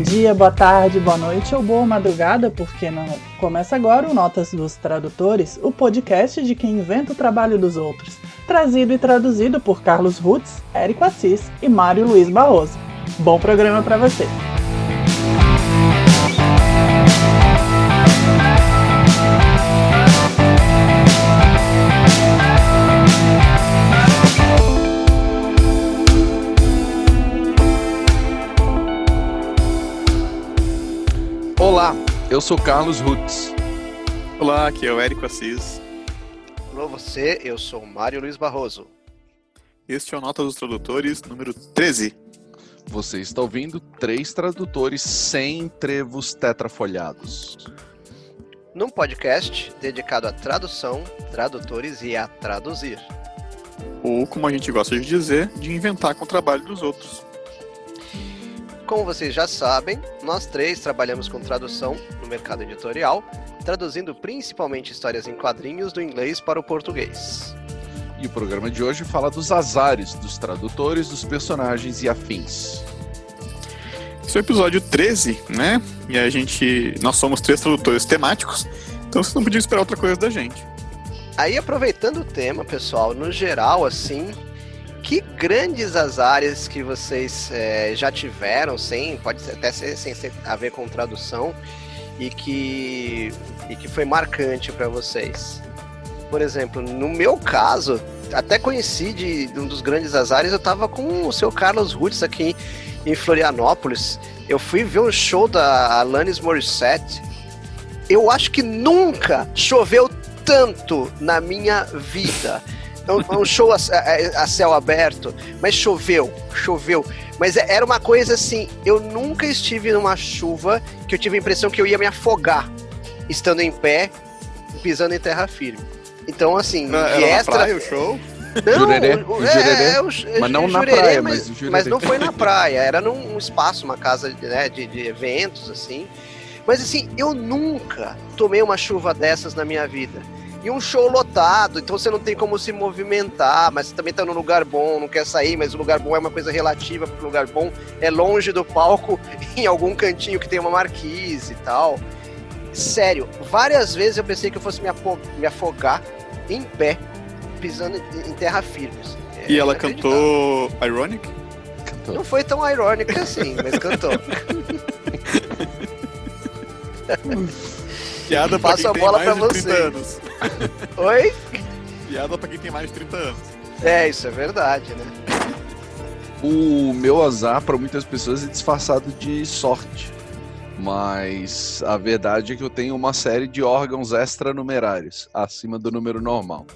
Bom dia, boa tarde, boa noite ou boa madrugada, porque não? Começa agora o Notas dos Tradutores, o podcast de quem inventa o trabalho dos outros. Trazido e traduzido por Carlos Rutz, Érico Assis e Mário Luiz Barroso. Bom programa para você! Eu sou Carlos Rutz. Olá, aqui é o Érico Assis. Alô, você, eu sou Mário Luiz Barroso. Este é o Nota dos Tradutores número 13. Você está ouvindo três tradutores sem trevos tetrafolhados. Num podcast dedicado à tradução, tradutores e a traduzir. Ou, como a gente gosta de dizer, de inventar com o trabalho dos outros. Como vocês já sabem, nós três trabalhamos com tradução no mercado editorial, traduzindo principalmente histórias em quadrinhos do inglês para o português. E o programa de hoje fala dos azares dos tradutores, dos personagens e afins. Esse é o episódio 13, né? E a gente. Nós somos três tradutores temáticos, então vocês não podiam esperar outra coisa da gente. Aí, aproveitando o tema, pessoal, no geral, assim, que grandes azares que vocês é, já tiveram, sem, pode até ser sem, sem a ver com tradução, e que, e que foi marcante para vocês? Por exemplo, no meu caso, até conheci de, de um dos grandes azares, eu tava com o seu Carlos Rutz aqui em Florianópolis. Eu fui ver um show da Alanis Morissette. Eu acho que nunca choveu tanto na minha vida. É um, é um show a, a, a, céu aberto, mas choveu, choveu. Mas é, era uma coisa assim, eu nunca estive numa chuva que eu tive a impressão que eu ia me afogar, estando em pé, pisando em terra firme. Então, assim, não, de era extra... praia o show? Não, jurerê, o, é, é, o, mas não na praia, mas, mas, mas, não foi na praia, era num espaço, uma casa né, de, de eventos, assim. Mas assim, eu nunca tomei uma chuva dessas na minha vida e um show lotado, então você não tem como se movimentar, mas você também tá num lugar bom, não quer sair, mas o lugar bom é uma coisa relativa, porque o lugar bom é longe do palco, em algum cantinho que tem uma marquise e tal. Sério, várias vezes eu pensei que eu fosse me afogar em pé, pisando em terra firme. Assim. É e ela cantou Ironic? Cantou. Não foi tão irônica assim, mas cantou. Piada pra Passo quem a bola tem mais de 30 anos. Oi? Piada pra quem tem mais de 30 anos. É, isso é verdade, né? O meu azar para muitas pessoas é disfarçado de sorte. Mas a verdade é que eu tenho uma série de órgãos extranumerários acima do número normal.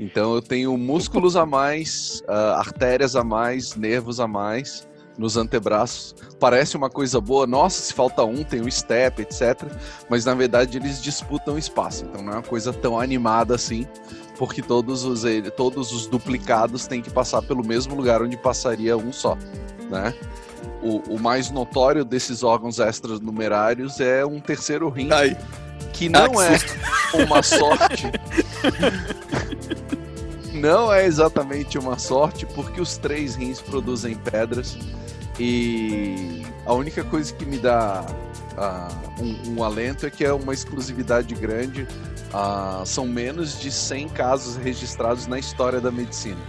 Então eu tenho músculos a mais, uh, artérias a mais, nervos a mais nos antebraços. Parece uma coisa boa, nossa, se falta um, tem um step, etc. Mas na verdade eles disputam espaço, então não é uma coisa tão animada assim, porque todos os, todos os duplicados têm que passar pelo mesmo lugar onde passaria um só, né? O, o mais notório desses órgãos extranumerários é um terceiro rim, Ai. que não ah, que é uma sorte. não é exatamente uma sorte, porque os três rins produzem pedras e a única coisa que me dá uh, um, um, alento é que é uma exclusividade grande. Uh, são menos de 100 casos registrados na história da medicina.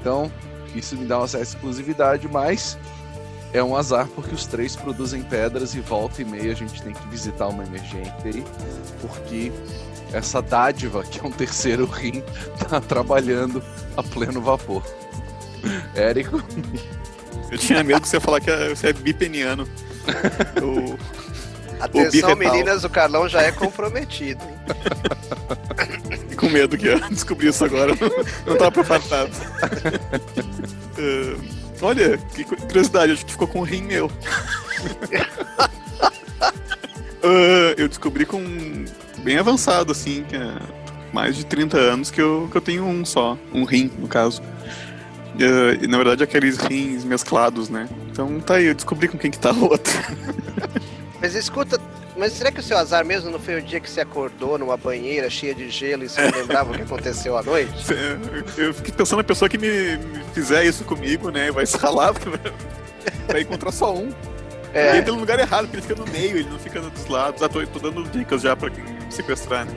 Então, isso me dá uma certa exclusividade, mas é um azar porque os três produzem pedras e volta e meia a gente tem que visitar uma emergente aí, porque essa dádiva, que é um terceiro rim, tá trabalhando a pleno vapor. Érico? Eu tinha medo que você ia falar que você é bipeniano. o... Atenção, o meninas, o Carlão já é comprometido. com medo que eu descobri isso agora. Não tava preparado. uh, olha, que curiosidade, acho que ficou com um rim meu. uh, eu descobri com bem avançado, assim, que é mais de 30 anos que eu, que eu tenho um só, um rim, no caso. Uh, na verdade aqueles rins mesclados, né? Então tá aí, eu descobri com quem que tá o outro. Mas escuta, mas será que o seu azar mesmo não foi o dia que você acordou numa banheira cheia de gelo e você não lembrava o que aconteceu à noite? Eu fiquei pensando na pessoa que me, me fizer isso comigo, né? Vai se ralar, vai encontrar só um. É. Ele entra no lugar errado, porque ele fica no meio, ele não fica dos lados. Ah, tô, tô dando dicas já pra quem sequestrar, né?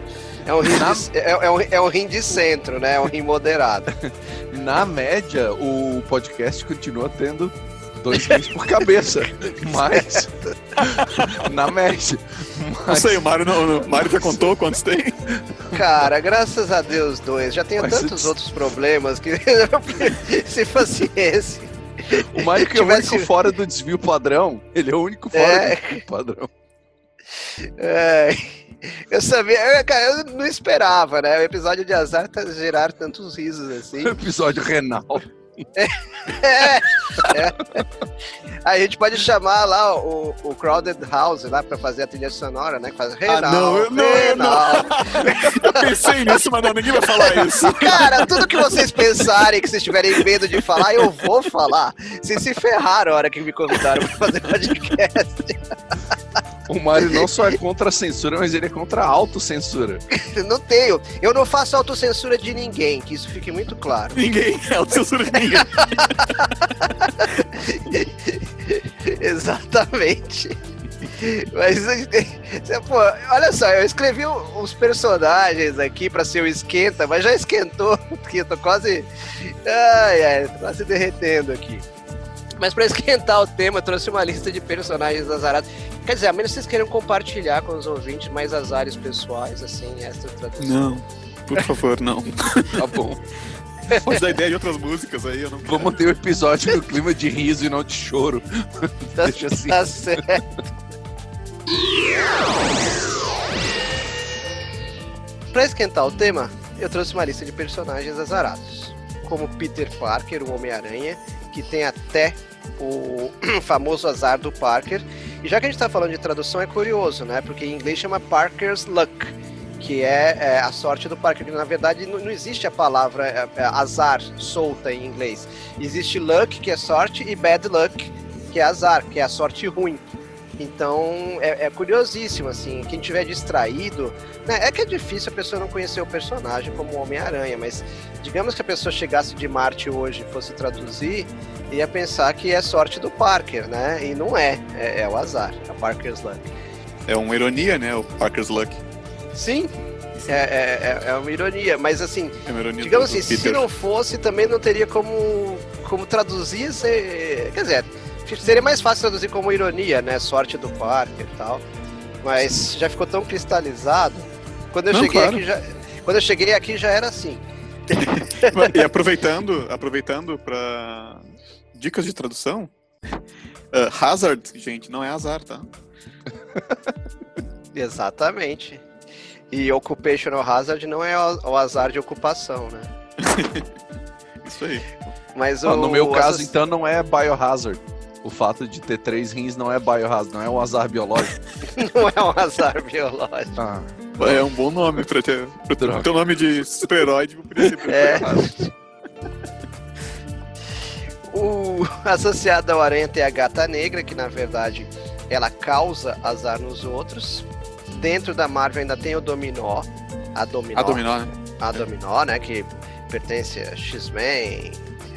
É um, rim de, é, é, um, é um rim de centro, né? É um rim moderado. Na média, o podcast continua tendo dois rins por cabeça. Mas. na média. Mas... Não sei, o Mário, não, o Mário já contou quantos tem? Cara, graças a Deus, dois. Já tenho mas tantos outros problemas que se fosse esse. O Mário que é o único fora do desvio padrão. Ele é o único fora é... do desvio padrão. É. Eu sabia, cara, eu não esperava, né? O episódio de azar tá gerar tantos risos assim. O episódio renal. É, é, é. A gente pode chamar lá o, o Crowded House lá pra fazer a trilha sonora, né? Que faz Renal, ah, não, eu, não, Renal. Eu, pensei nisso, mas não, ninguém vai falar isso. Cara, tudo que vocês pensarem, que vocês tiverem medo de falar, eu vou falar. Vocês se ferraram a hora que me convidaram pra fazer podcast. O Mário não só é contra a censura, mas ele é contra a autocensura. não tenho. Eu não faço autocensura de ninguém, que isso fique muito claro. Ninguém é autocensura de ninguém. Exatamente. Mas, pô, olha só, eu escrevi os personagens aqui para ser o esquenta, mas já esquentou, porque eu tô quase. Ai, ai, tô quase derretendo aqui. Mas para esquentar o tema, eu trouxe uma lista de personagens azarados. Quer dizer, a menos vocês queiram compartilhar com os ouvintes mais azares pessoais, assim, essa tradução. Não, por favor, não. tá bom. Pode dar ideia de outras músicas aí, eu não Vamos ter o um episódio no clima de riso e não de choro. Tá, Deixa assim. Tá certo. pra esquentar o tema, eu trouxe uma lista de personagens azarados. Como Peter Parker, o Homem-Aranha, que tem até o famoso azar do Parker. E já que a gente está falando de tradução, é curioso, né? Porque em inglês chama Parker's Luck, que é, é a sorte do Parker. Na verdade, não, não existe a palavra é, é, azar solta em inglês. Existe luck, que é sorte, e bad luck, que é azar, que é a sorte ruim. Então é, é, curiosíssimo, assim. Quem tiver distraído. Né, é que é difícil a pessoa não conhecer o personagem como Homem-Aranha, mas digamos que a pessoa chegasse de Marte hoje e fosse traduzir, ia pensar que é sorte do Parker, né? E não é. É, é o azar, a Parker's Luck. É uma ironia, né? O Parker's Luck. Sim, é, é, é, é, uma ironia, mas assim, é ironia digamos assim, se não fosse, também não teria como, como traduzir, se, quer dizer, seria mais fácil traduzir como ironia, né? Sorte do Parker e tal. Mas Sim. já ficou tão cristalizado. Quando eu Não, cheguei claro. aqui já. Quando eu cheguei aqui já era assim. e aproveitando, aproveitando para dicas de tradução, uh, hazard, gente, não é azar, tá? Exatamente. E occupational hazard não é o azar de ocupação, né? Isso aí. Mas o, no meu caso, então, não é biohazard o fato de ter três rins não é biohazard, não é um azar biológico. não é um azar biológico. Ah, é um bom nome pra ter. Pro teu nome de super-herói ser é. o associado ao aranha tem a gata negra, que na verdade ela causa azar nos outros. Dentro da Marvel ainda tem o Dominó. A Dominó. A Dominó, né? A Dominó, né? Que pertence a X-Men,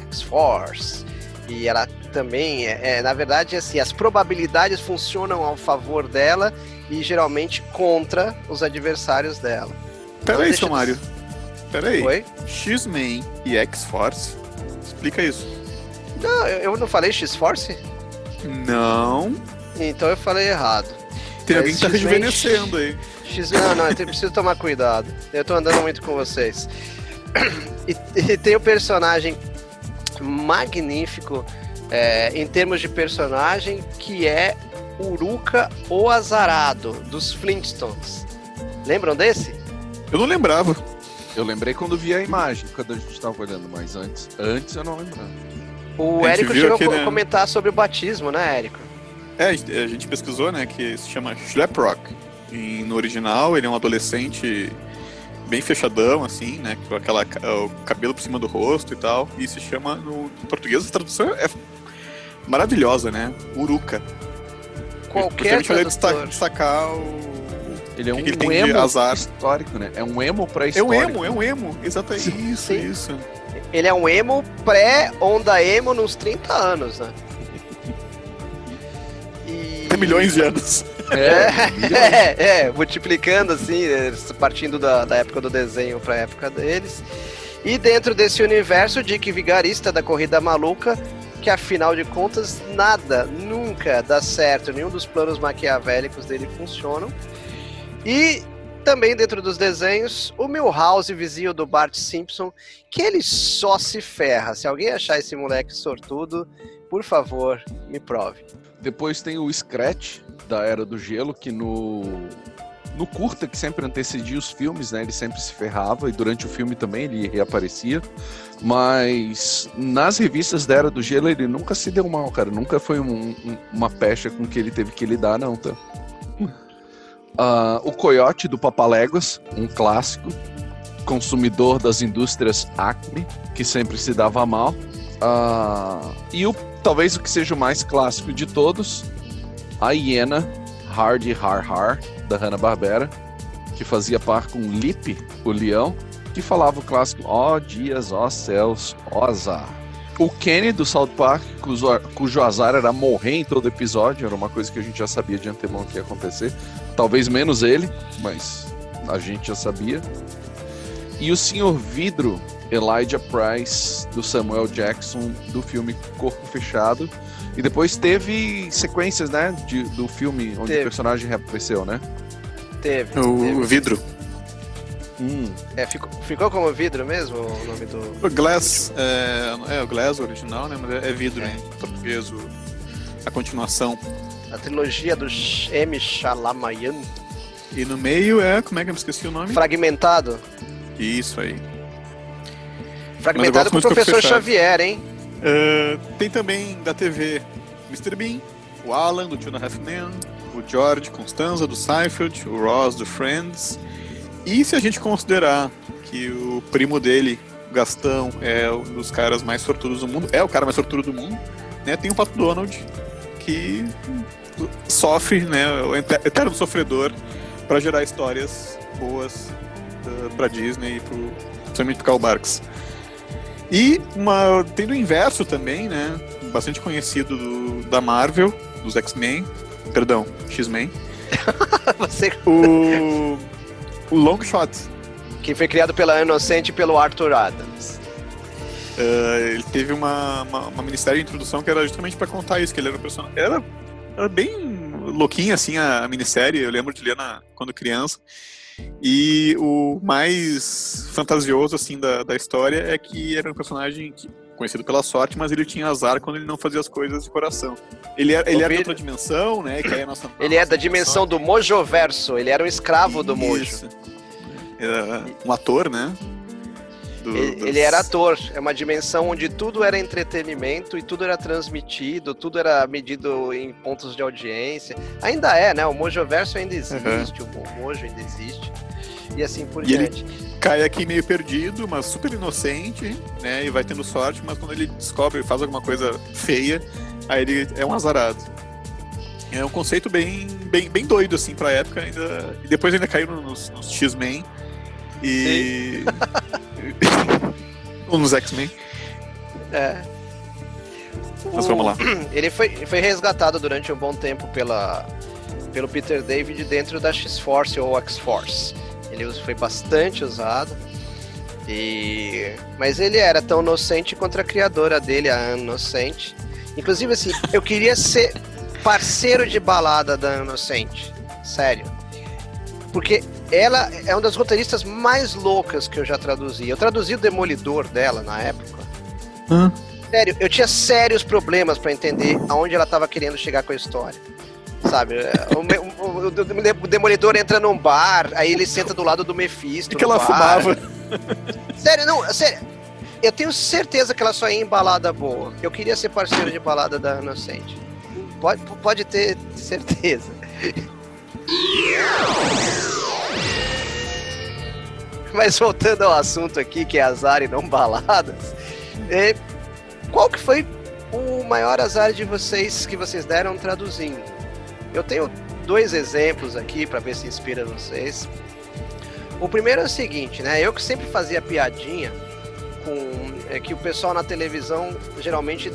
X-Force. E ela também, é, é, na verdade, assim, as probabilidades funcionam ao favor dela e geralmente contra os adversários dela. Peraí, seu Mário. Peraí. Oi? X-Men e X-Force? Explica isso. Não, eu não falei X-Force? Não. Então eu falei errado. Tem alguém que tá rejuvenescendo aí. X... Não, não, eu preciso tomar cuidado. Eu tô andando muito com vocês. E, e tem o personagem magnífico é, em termos de personagem, que é Uruka o Azarado, dos Flintstones. Lembram desse? Eu não lembrava. Eu lembrei quando vi a imagem, quando a gente estava olhando, mas antes, antes eu não lembrava. O Érico chegou a né? comentar sobre o batismo, né, Érico? É, a gente pesquisou, né, que se chama Schleprock. E no original ele é um adolescente bem fechadão, assim, né, com aquela, o cabelo por cima do rosto e tal. E se chama, no, português, a tradução é maravilhosa, né? Uruca. Qualquer tradutor... destacar, destacar o... Ele é um, que ele emo azar. histórico, né? É um emo pré-histórico. É um emo, é um emo. Exatamente. Isso, Sim. isso. Ele é um emo pré-onda emo nos 30 anos, né? Milhões de anos. É, é, é, multiplicando assim, é, partindo da, da época do desenho para a época deles. E dentro desse universo, Dick Vigarista da Corrida Maluca, que afinal de contas nada, nunca dá certo, nenhum dos planos maquiavélicos dele funcionam. E também dentro dos desenhos, o Milhouse, vizinho do Bart Simpson, que ele só se ferra. Se alguém achar esse moleque sortudo, por favor, me prove. Depois tem o Scratch, da Era do Gelo, que no, no curta que sempre antecedia os filmes, né? Ele sempre se ferrava e durante o filme também ele reaparecia. Mas nas revistas da Era do Gelo ele nunca se deu mal, cara. Nunca foi um, um, uma pecha com que ele teve que lidar, não, tá? Uh, o Coyote do Papaléguas, um clássico, consumidor das indústrias Acme, que sempre se dava mal. Uh, e o, talvez o que seja o mais clássico de todos, a hiena Hardy Har Har, da Hanna-Barbera, que fazia par com Lip, o leão, que falava o clássico Ó oh, dias, ó oh, céus, ó oh, azar. O Kenny do South Park, cujo, cujo azar era morrer em todo episódio, era uma coisa que a gente já sabia de antemão que ia acontecer. Talvez menos ele, mas a gente já sabia. E o Senhor Vidro, Elijah Price, do Samuel Jackson, do filme Corpo Fechado. E depois teve sequências, né, de, do filme onde teve. o personagem reapareceu, né? Teve. O teve. Vidro. Hum. É, ficou, ficou como vidro mesmo o nome do. O Glass, é, é o Glass original, né? Mas é, é vidro é. em português, o, a continuação. A trilogia do M. Shalamayan. E no meio é, como é que eu me esqueci o nome? Fragmentado. Isso aí. Fragmentado com o professor Xavier, hein? Uh, tem também da TV Mr. Bean, o Alan do Tuna Half Men, o George Constanza do Seinfeld, o Ross do Friends e se a gente considerar que o primo dele, o Gastão, é um dos caras mais sortudos do mundo, é o cara mais sortudo do mundo, né? Tem o Pato Donald, que sofre, né? O eterno sofredor para gerar histórias boas uh, para Disney e pro, principalmente pro Karl Barks. E uma, tem do inverso também, né? Bastante conhecido do, da Marvel, dos X-Men, perdão, X-Men. Você... O o Long Shot. Que foi criado pela Inocente e pelo Arthur Adams. Uh, ele teve uma, uma, uma minissérie de introdução que era justamente para contar isso, que ele era um personagem. Era, era bem louquinha, assim, a, a minissérie. Eu lembro de ler na, quando criança. E o mais fantasioso, assim, da, da história é que era um personagem que, conhecido pela sorte, mas ele tinha azar quando ele não fazia as coisas de coração. Ele, era, ele era de outra dimensão, né? Que é a nossa, ele é da dimensão do Mojoverso, ele era um escravo do Mojo. Era um ator, né? Do, ele, dos... ele, era ator, é uma dimensão onde tudo era entretenimento e tudo era transmitido, tudo era medido em pontos de audiência. Ainda é, né? O Mojoverso ainda existe, uhum. o Mojo ainda existe. E assim por e diante. Ele cai aqui meio perdido, mas super inocente, né? E vai tendo sorte, mas quando ele descobre e faz alguma coisa feia, aí ele é um azarado. É um conceito bem, bem, bem doido, assim, pra época. Ainda... E depois ainda caiu nos, nos X-Men. E. Ou nos X-Men. É. Mas vamos lá. Ele foi, foi resgatado durante um bom tempo pela, pelo Peter David dentro da X-Force ou X-Force. Ele foi bastante usado. E... Mas ele era tão inocente quanto a criadora dele, a Inocente. Inclusive, assim, eu queria ser parceiro de balada da Inocente. Sério. Porque ela é uma das roteiristas mais loucas que eu já traduzi. Eu traduzi o Demolidor dela na época. Hum. Sério, eu tinha sérios problemas para entender aonde ela estava querendo chegar com a história. Sabe? O, o, o, Demolidor entra num bar, aí ele senta do lado do Mephisto. E que ela bar. fumava. Sério, não, sério. Eu tenho certeza que ela só ia em balada boa. Eu queria ser parceiro de balada da Inocente. Pode, pode ter certeza. Mas voltando ao assunto aqui, que é azar e não baladas, é, qual que foi o maior azar de vocês que vocês deram traduzindo? Eu tenho dois exemplos aqui para ver se inspira vocês. O primeiro é o seguinte, né? Eu que sempre fazia piadinha com é que o pessoal na televisão geralmente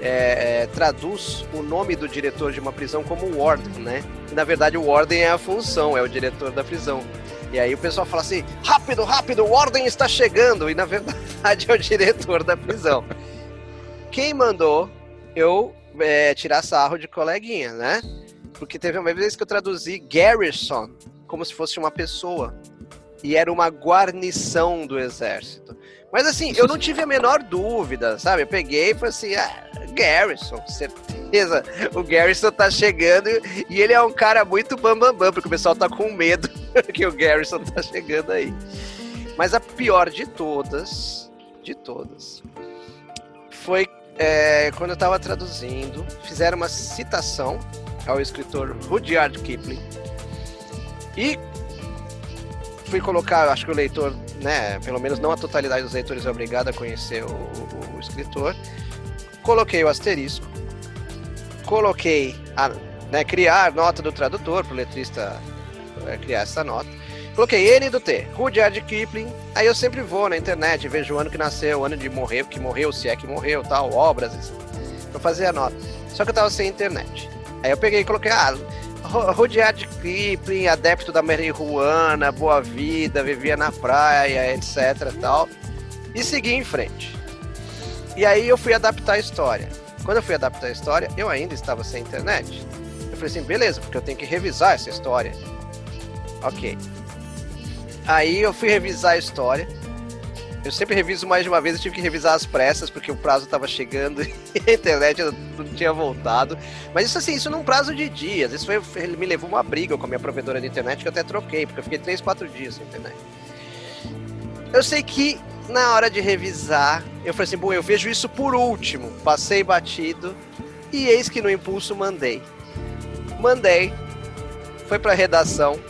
é, é, traduz o nome do diretor de uma prisão como Warden, né? E, na verdade, o Warden é a função, é o diretor da prisão. E aí o pessoal fala assim: rápido, rápido, o Warden está chegando! E na verdade é o diretor da prisão. Quem mandou eu é, tirar sarro de coleguinha, né? Porque teve uma vez que eu traduzi Garrison como se fosse uma pessoa. E era uma guarnição do exército. Mas assim, eu não tive a menor dúvida, sabe? Eu peguei e falei assim, ah, Garrison, certeza. O Garrison tá chegando e ele é um cara muito bambambam, bam, bam, porque o pessoal tá com medo que o Garrison tá chegando aí. Mas a pior de todas, de todas, foi é, quando eu tava traduzindo, fizeram uma citação ao escritor Rudyard Kipling e fui colocar, acho que o leitor, né, pelo menos não a totalidade dos leitores é obrigado a conhecer o, o, o escritor. Coloquei o asterisco, coloquei a né, criar nota do tradutor para o letrista é, criar essa nota. Coloquei N do T, Rudyard Kipling. Aí eu sempre vou na internet, vejo o ano que nasceu, o ano de morrer, que morreu, se é que morreu, tal, obras, para fazer a nota. Só que eu tava sem internet. Aí eu peguei e coloquei, ah, Rudyard Kipling, adepto da marihuana, boa vida, vivia na praia, etc tal. E segui em frente. E aí eu fui adaptar a história. Quando eu fui adaptar a história, eu ainda estava sem internet. Eu falei assim, beleza, porque eu tenho que revisar essa história. Ok. Aí eu fui revisar a história. Eu sempre reviso mais de uma vez, eu tive que revisar as pressas, porque o prazo estava chegando e a internet não tinha voltado. Mas isso assim, isso num prazo de dias. Isso foi, me levou uma briga com a minha provedora de internet, que eu até troquei, porque eu fiquei 3, 4 dias sem internet. Eu sei que na hora de revisar, eu falei assim, bom, eu vejo isso por último. Passei batido e eis que no impulso mandei. Mandei, foi pra redação,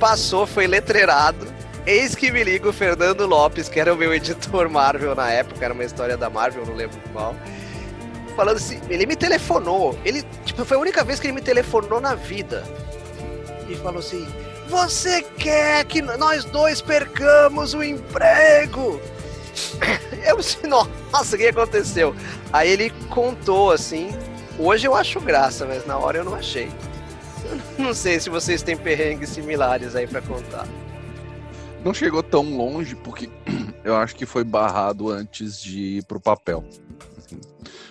passou, foi letreirado Eis que me liga o Fernando Lopes, que era o meu editor Marvel na época, era uma história da Marvel, não lembro qual. Falando assim, ele me telefonou. Ele, tipo, foi a única vez que ele me telefonou na vida. E falou assim: Você quer que nós dois percamos o emprego? Eu disse, nossa, o que aconteceu? Aí ele contou assim. Hoje eu acho graça, mas na hora eu não achei. Eu não sei se vocês têm perrengues similares aí para contar. Não chegou tão longe porque eu acho que foi barrado antes de ir pro papel.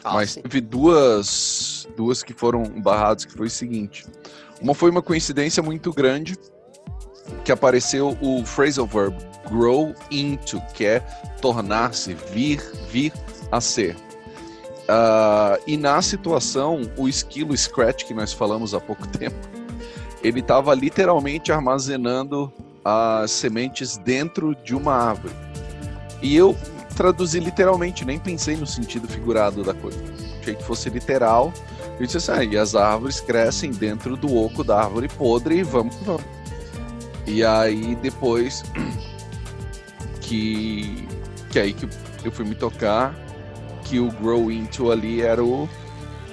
Ah, Mas sim. teve duas, duas que foram barradas que foi o seguinte. Uma foi uma coincidência muito grande que apareceu o phrasal verb grow into, que é tornar-se, vir, vir a ser. Uh, e na situação, o esquilo Scratch, que nós falamos há pouco tempo, ele estava literalmente armazenando as sementes dentro de uma árvore. E eu traduzi literalmente, nem pensei no sentido figurado da coisa. Achei que fosse literal. Eu disse assim, ah, e as árvores crescem dentro do oco da árvore podre e vamos que vamos. E aí depois que que aí que eu fui me tocar que o grow into ali era o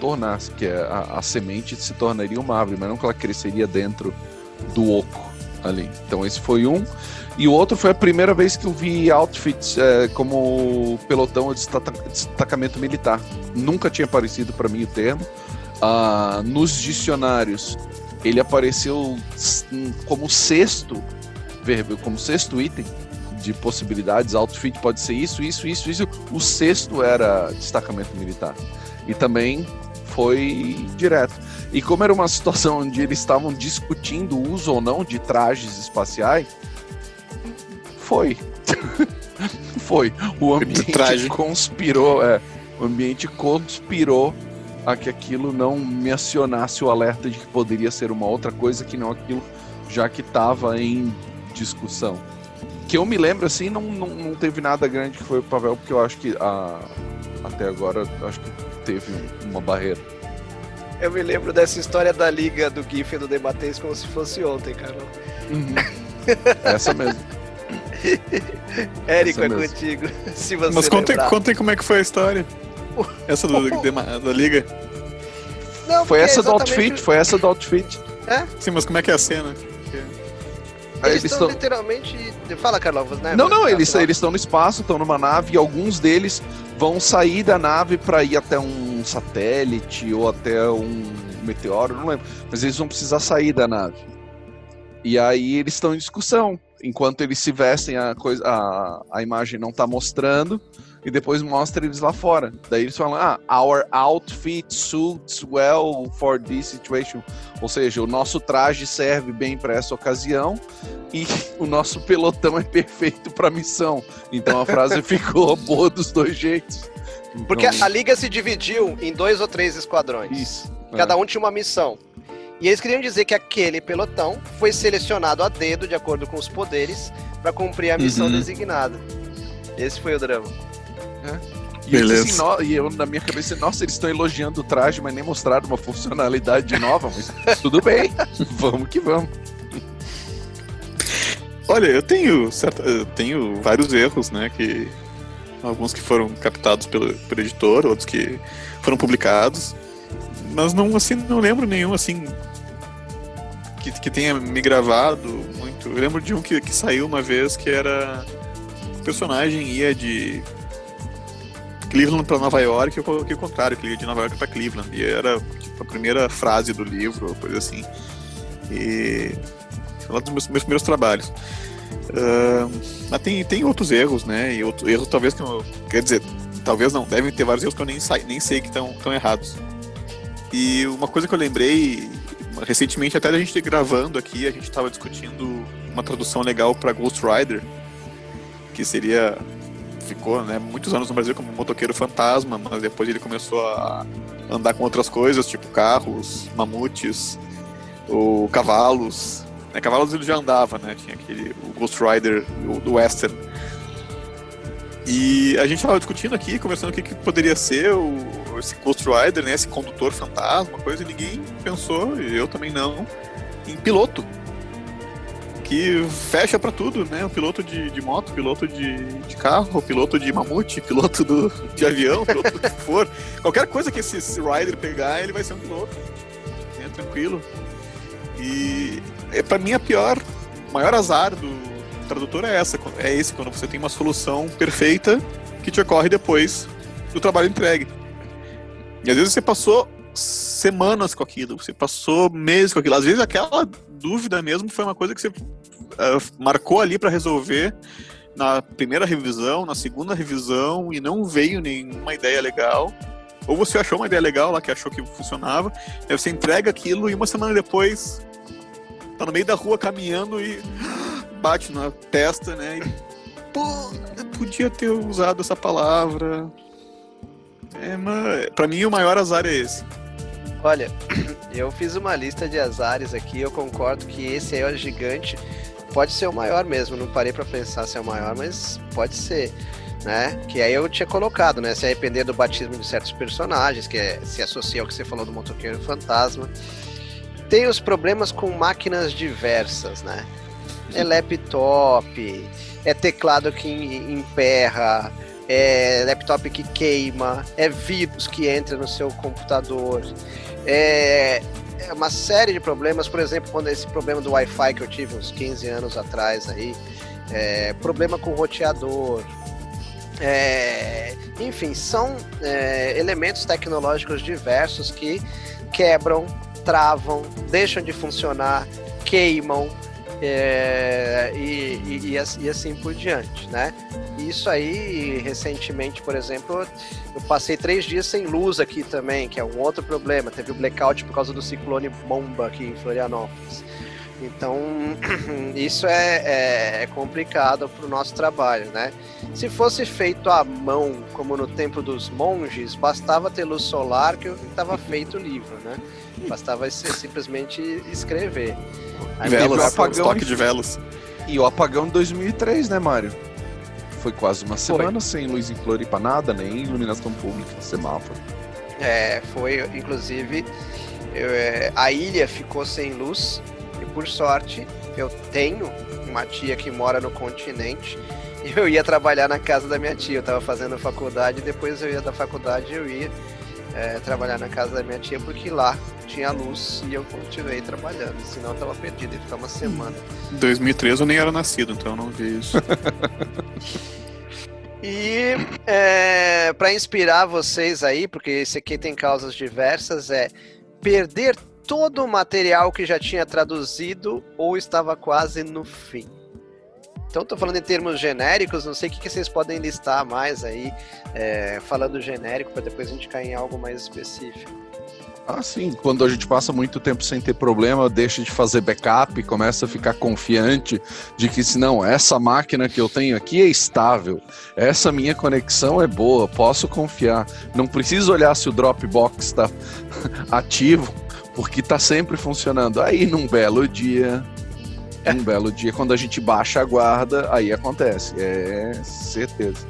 tornar-se, que é a, a semente se tornaria uma árvore, mas não que ela cresceria dentro do oco ali. Então esse foi um. E o outro foi a primeira vez que eu vi outfits é, como pelotão de destacamento militar. Nunca tinha aparecido para mim o termo. Ah, nos dicionários ele apareceu como sexto verbo, como sexto item de possibilidades. Outfit pode ser isso, isso, isso, isso. O sexto era destacamento militar. E também foi direto. E como era uma situação onde eles estavam discutindo o uso ou não de trajes espaciais, foi. foi. O ambiente conspirou, é, o ambiente conspirou a que aquilo não me acionasse o alerta de que poderia ser uma outra coisa que não aquilo, já que estava em discussão. Que eu me lembro assim, não, não, não teve nada grande que foi o Pavel, porque eu acho que a, até agora acho que teve uma barreira. Eu me lembro dessa história da liga do GIF do Debatês como se fosse ontem, cara. Uhum. Essa mesmo. Érico, é mesmo. contigo. Se você Mas contem, contem como é que foi a história. Essa do, da liga. Não, foi essa do outfit, foi essa do outfit. É? Sim, mas como é que é a cena? Eles Eles estão tão- literalmente. Fala, Carlos, né? Não, não, eles eles estão no espaço, estão numa nave e alguns deles vão sair da nave para ir até um satélite ou até um meteoro, não lembro. Mas eles vão precisar sair da nave. E aí eles estão em discussão. Enquanto eles se vestem, a, coisa, a, a imagem não tá mostrando. E depois mostra eles lá fora. Daí eles falam: Ah, our outfit suits well for this situation. Ou seja, o nosso traje serve bem para essa ocasião e o nosso pelotão é perfeito para missão. Então a frase ficou boa dos dois jeitos. Então, Porque a liga se dividiu em dois ou três esquadrões. isso. Cada um tinha uma missão. E eles queriam dizer que aquele pelotão foi selecionado a dedo, de acordo com os poderes, para cumprir a missão Uhum. designada. Esse foi o drama. E, eu assim, "No-" e eu na minha cabeça, nossa, eles estão elogiando o traje, mas nem mostraram uma funcionalidade nova, mas tudo bem, vamos que vamos. Olha, eu tenho, certa, eu tenho vários erros, né? Que alguns que foram captados pelo, pelo editor, outros que foram publicados, mas não assim não lembro nenhum assim que, que tenha me gravado muito. Eu lembro de um que, que saiu uma vez que era o personagem ia de Cleveland para Nova York, eu o contrário, que ele ia de Nova York para Cleveland. E era tipo, a primeira frase do livro, coisa assim. E foi um dos meus, meus primeiros trabalhos. Ah, mas tem, tem outros erros, né? E outros erros talvez que eu. Quer dizer, talvez não, devem ter vários erros que eu nem, sa- nem sei que estão errados. E uma coisa que eu lembrei recentemente, até a gente gravando aqui, a gente estava discutindo uma tradução legal para Ghost Rider, que seria. Ficou né, muitos anos no Brasil como motoqueiro fantasma, mas depois ele começou a andar com outras coisas, tipo carros, mamutes, ou cavalos. Né, cavalos ele já andava, né? Tinha aquele o Ghost Rider o- do Western. E a gente estava discutindo aqui, conversando o que, que poderia ser o, esse Ghost Rider, né? Esse condutor fantasma, coisa, e ninguém pensou, e eu também não, em piloto. Que fecha pra tudo, né? O piloto de, de moto, piloto de, de carro, piloto de mamute, piloto do, de avião, piloto do que for. Qualquer coisa que esse, esse Rider pegar, ele vai ser um piloto. Né? Tranquilo. E é, para mim a pior, maior azar do tradutor é essa, é esse quando você tem uma solução perfeita que te ocorre depois do trabalho entregue. E às vezes você passou semanas com aquilo, você passou meses com aquilo. Às vezes aquela dúvida mesmo foi uma coisa que você ah, marcou ali para resolver na primeira revisão, na segunda revisão e não veio nenhuma ideia legal. Ou você achou uma ideia legal lá que achou que funcionava, aí você entrega aquilo e uma semana depois tá no meio da rua caminhando e bate na testa, né? E, pô, podia ter usado essa palavra. É, mas pra mim o maior azar é esse. Olha, eu fiz uma lista de azares aqui, eu concordo que esse aí é o gigante. Pode ser o maior mesmo, não parei pra pensar se é o maior, mas pode ser, né? Que aí eu tinha colocado, né? Se arrepender do batismo de certos personagens, que é- se associa ao que você falou do motoqueiro fantasma. Tem os problemas com máquinas diversas, né? É laptop, é teclado que em- emperra, é laptop que queima, é vírus que entra no seu computador, é, é uma série de problemas, por exemplo, quando esse problema do Wi-Fi que eu tive uns 15 anos atrás aí, é, problema com roteador, é, enfim, são é, elementos tecnológicos diversos que quebram, travam, deixam de funcionar, queimam é, e, e- assim- e assim por diante, né? Isso aí, recentemente, por exemplo, eu passei três dias sem luz aqui também, que é um outro problema. Teve o blackout por causa do ciclone bomba aqui em Florianópolis. Então, isso é, é- é complicado para o nosso trabalho, né? Se fosse feito à mão, como no tempo dos monges, bastava ter luz solar que estava feito o livro, né? Bastava simplesmente escrever. Aí Velas, apagão estoque em- de velas. E o apagão de 2003, né, Mário? Foi quase uma semana sem luz em Floripa, nada, nem iluminação pública, semáforo. É, foi, inclusive, eu, é, a ilha ficou sem luz e por sorte eu tenho uma tia que mora no continente eu ia trabalhar na casa da minha tia. Eu tava fazendo faculdade, depois eu ia da faculdade eu ia. é, trabalhar na casa da minha tia, porque lá tinha luz e eu continuei trabalhando, senão eu tava perdido, ia ficar uma semana. Em 2013 eu nem era nascido, então eu não vi isso. E é, para inspirar vocês aí, porque esse aqui tem causas diversas, é perder todo o material que já tinha traduzido ou estava quase no fim. Então, estou falando em termos genéricos, não sei o que, que vocês podem listar mais aí, é, falando genérico, para depois a gente cair em algo mais específico. Ah, sim. Quando a gente passa muito tempo sem ter problema, deixa de fazer backup, começa a ficar confiante de que, se não, essa máquina que eu tenho aqui é estável, essa minha conexão é boa, posso confiar. Não preciso olhar se o Dropbox está ativo, porque está sempre funcionando. Aí, num belo dia, um belo dia, quando a gente baixa a guarda, aí acontece. É certeza.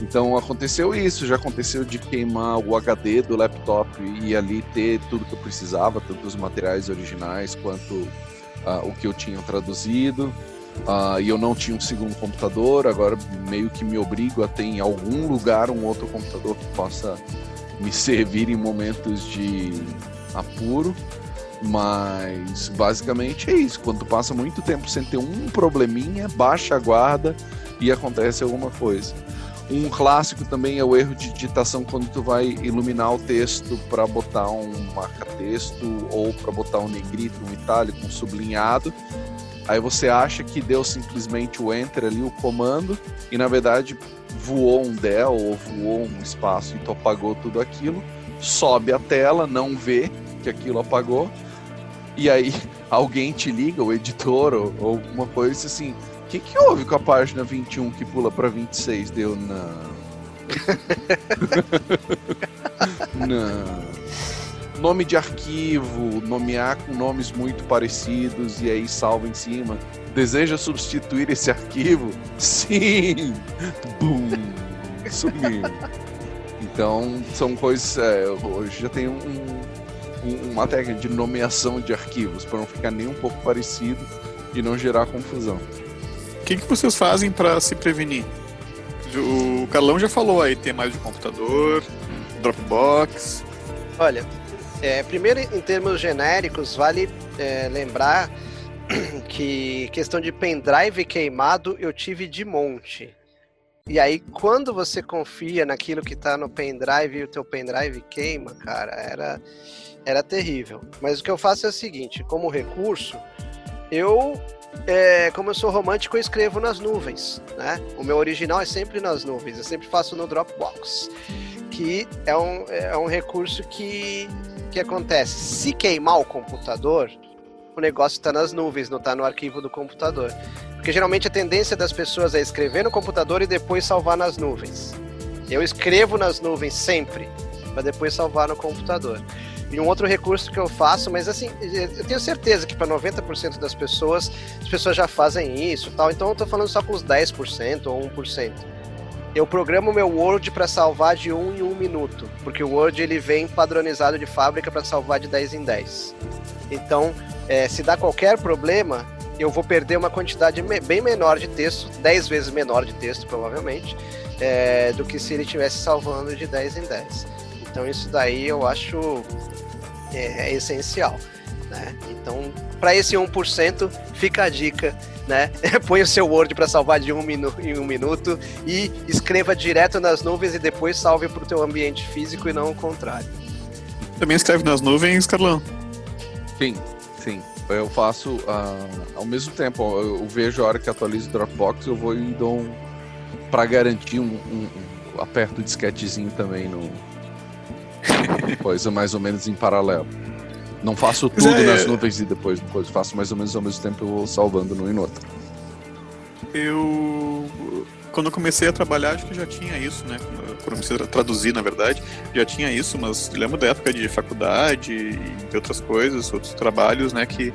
Então aconteceu isso, já aconteceu de queimar o HD do laptop e ali ter tudo que eu precisava, tanto os materiais originais quanto uh, o que eu tinha traduzido. Uh, e eu não tinha um segundo computador, agora meio que me obrigo a ter em algum lugar um outro computador que possa me servir em momentos de apuro. Mas basicamente é isso. Quando passa muito tempo sem ter um probleminha, baixa a guarda e acontece alguma coisa. Um clássico também é o erro de digitação quando tu vai iluminar o texto para botar um marca-texto ou para botar um negrito, um itálico, um sublinhado. Aí você acha que deu simplesmente o enter ali, o comando, e na verdade voou um del ou voou um espaço e tu apagou tudo aquilo. Sobe a tela, não vê que aquilo apagou, e aí alguém te liga, o editor ou, ou alguma coisa assim, o que, que houve com a página 21 que pula para 26? Deu não. não. Nome de arquivo, nomear com nomes muito parecidos e aí salva em cima. Deseja substituir esse arquivo? Sim! Bum! Sumiu. Então, são coisas. É, hoje já tem um, um, uma técnica de nomeação de arquivos para não ficar nem um pouco parecido e não gerar confusão que, que vocês fazem para se prevenir? O Carlão já falou aí, tem mais de computador, Dropbox. Olha, é, primeiro em termos genéricos, vale é, lembrar que questão de pendrive queimado eu tive de monte. E aí, quando você confia naquilo que está no pendrive e o teu pendrive queima, cara, era, era terrível. Mas o que eu faço é o seguinte, como recurso, eu é, como eu sou romântico, eu escrevo nas nuvens, né? O meu original é sempre nas nuvens, eu sempre faço no Dropbox, que é um, é um recurso que, que acontece. Se queimar o computador, o negócio está nas nuvens, não está no arquivo do computador. Porque geralmente a tendência das pessoas é escrever no computador e depois salvar nas nuvens. Eu escrevo nas nuvens sempre, para depois salvar no computador. E um outro recurso que eu faço, mas assim, eu tenho certeza que para 90% das pessoas, as pessoas já fazem isso tal. Então eu tô falando só com os 10% ou 1%. Eu programo meu Word para salvar de 1 em 1 minuto, porque o Word ele vem padronizado de fábrica para salvar de 10 em 10. Então, é, se dá qualquer problema, eu vou perder uma quantidade bem menor de texto, 10 vezes menor de texto, provavelmente, é, do que se ele estivesse salvando de 10 em 10. Então, isso daí eu acho é, é essencial. Né? Então, para esse 1%, fica a dica, né? Põe o seu Word para salvar de um minu em um minuto e escreva direto nas nuvens e depois salve para o teu ambiente físico e não o contrário. Também escreve nas nuvens, Carlão? Sim, sim. Eu faço uh, ao mesmo tempo. Eu vejo a hora que atualizo o Dropbox, eu vou e dou um, para garantir um, um, um, aperto o disquetezinho também no, coisa mais ou menos em paralelo. Não faço tudo é, nas nuvens e depois, depois faço mais ou menos ao mesmo tempo salvando no em outro. Eu quando eu comecei a trabalhar, acho que já tinha isso, né? Quando eu comecei a traduzir, na verdade, já tinha isso, mas lembro da época de faculdade e de outras coisas, outros trabalhos, né? Que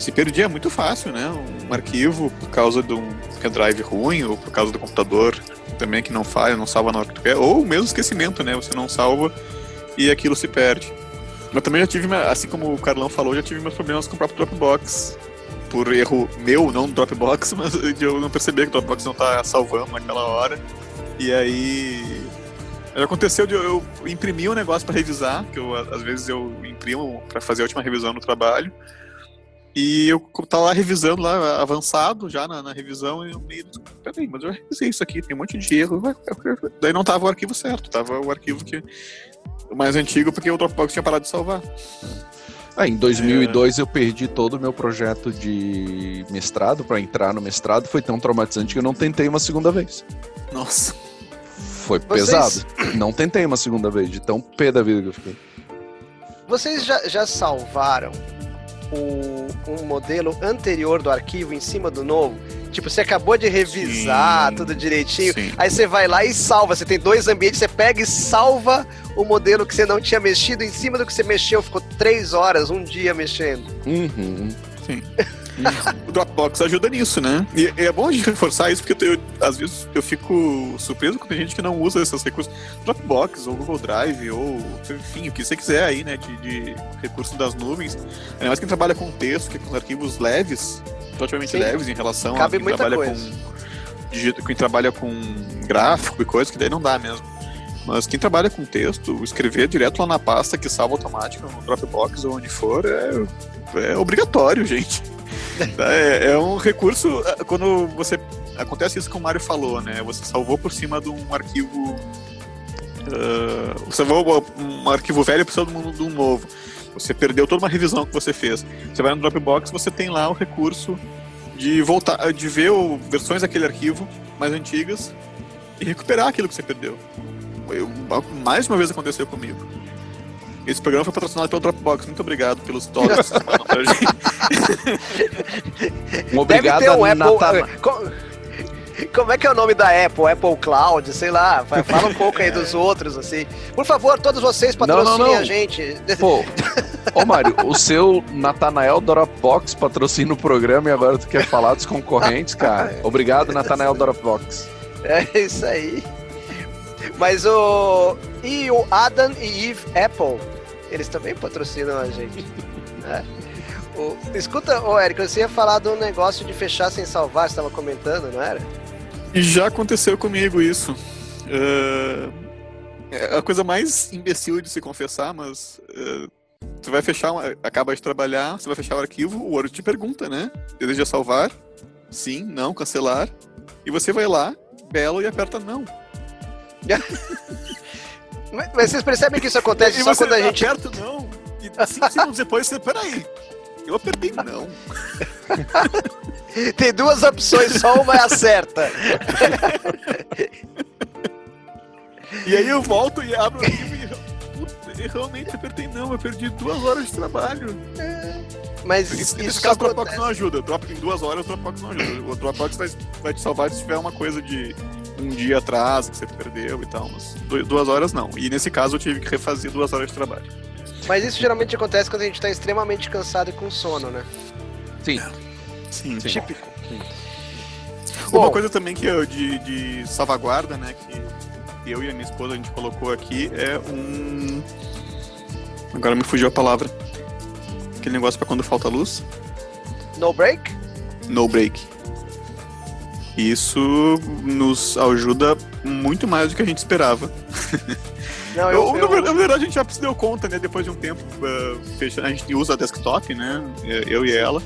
se perdia muito fácil, né? Um arquivo por causa de um pendrive ruim ou por causa do computador também que não falha, não salva na hora que tu quer, ou mesmo esquecimento, né? Você não salva e aquilo se perde. Mas também já tive, assim como o Carlão falou, já tive meus problemas com o próprio Dropbox. Por erro meu, não do Dropbox, mas de eu não perceber que o Dropbox não tá salvando naquela hora. E aí aconteceu de eu, eu imprimir um negócio para revisar, que eu, às vezes eu imprimo para fazer a última revisão no trabalho. E eu tava lá revisando, lá, avançado já na, na revisão, e eu meio. Peraí, mas eu revisei isso aqui, tem um monte de erro. Daí não tava o arquivo certo, tava o arquivo que. O mais antigo, porque o Dropbox tinha parado de salvar. Ah, em 2002 é... eu perdi todo o meu projeto de mestrado para entrar no mestrado. Foi tão traumatizante que eu não tentei uma segunda vez. Nossa. Foi Vocês... pesado. Não tentei uma segunda vez, de tão pé da vida que eu fiquei. Vocês já, já salvaram o, um modelo anterior do arquivo em cima do novo? Tipo, você acabou de revisar sim, tudo direitinho, sim. aí você vai lá e salva. Você tem dois ambientes, você pega e salva o modelo que você não tinha mexido em cima do que você mexeu. Ficou três horas, um dia mexendo. Uhum. Sim. o Dropbox ajuda nisso, né? E, é bom a gente reforçar isso, porque eu, às vezes eu fico surpreso com gente que não usa esses recursos. Dropbox, ou Google Drive, ou enfim, o que você quiser aí, né, de, de recursos das nuvens. Ainda mais quem trabalha com texto, que é com arquivos leves, relativamente Sim. leves em relação Cabe a quem trabalha coisa. com quem trabalha com gráfico e coisa, que daí não dá mesmo. Mas quem trabalha com texto, escrever direto lá na pasta que salva automático no Dropbox ou onde for, é, é obrigatório, gente. É, é, um recurso. Quando você. Acontece isso que o Mário falou, né? Você salvou por cima de um arquivo. Uh, você salvou um arquivo velho por cima de um novo. Você perdeu toda uma revisão que você fez. Você vai no Dropbox, você tem lá o recurso de voltar, de ver o, versões daquele arquivo mais antigas e recuperar aquilo que você perdeu. Eu, mais uma vez aconteceu comigo. Esse programa foi patrocinado pelo Dropbox. Muito obrigado pelos dólares que vocês pra gente. Um obrigado Deve ter um Apple... Como é que é o nome da Apple? Apple Cloud, sei lá. Fala um pouco aí dos outros, assim. Por favor, todos vocês patrocinem não, não, não. a gente. Pô, ô Mário, o seu Natanael Dropbox patrocina o programa e agora tu quer falar dos concorrentes, cara. Obrigado, Natanael Dropbox. É isso aí. Mas o. E o Adam e Eve Apple, eles também patrocinam a gente. É. O... Escuta, ô Eric, você ia falar de um negócio de fechar sem salvar, você estava comentando, não era? Já aconteceu comigo isso. Uh, é a coisa mais imbecil de se confessar, mas uh, você vai fechar, acaba de trabalhar, você vai fechar o arquivo, o Word te pergunta, né? Deseja salvar? Sim, não, cancelar. E você vai lá, belo, e aperta não. mas, vocês percebem que isso acontece e só quando a gente. Aperta não. E cinco segundos depois você. Peraí. Eu apertei não. Tem duas opções, só uma é a certa. e aí eu volto e abro o arquivo e eu realmente apertei não, eu perdi duas horas de trabalho. Mas isso, isso caso o Dropbox não ajuda. Drop em duas horas o Dropbox não ajuda. O Dropbox vai, vai te salvar se tiver uma coisa de um dia atrás que você perdeu e tal, mas duas horas não. E nesse caso eu tive que refazer duas horas de trabalho. Mas isso geralmente acontece quando a gente está extremamente cansado e com sono, né? Sim. Sim, sim. Típico. Sim. Uma coisa também que eu, de, de salvaguarda, né, que eu e a minha esposa a gente colocou aqui é um. Agora me fugiu a palavra. Aquele negócio para quando falta luz. No break? No break. Isso nos ajuda muito mais do que a gente esperava. Não, eu, eu, eu... Na verdade, a gente já se deu conta, né? Depois de um tempo, uh, a gente usa desktop, né? Eu e ela.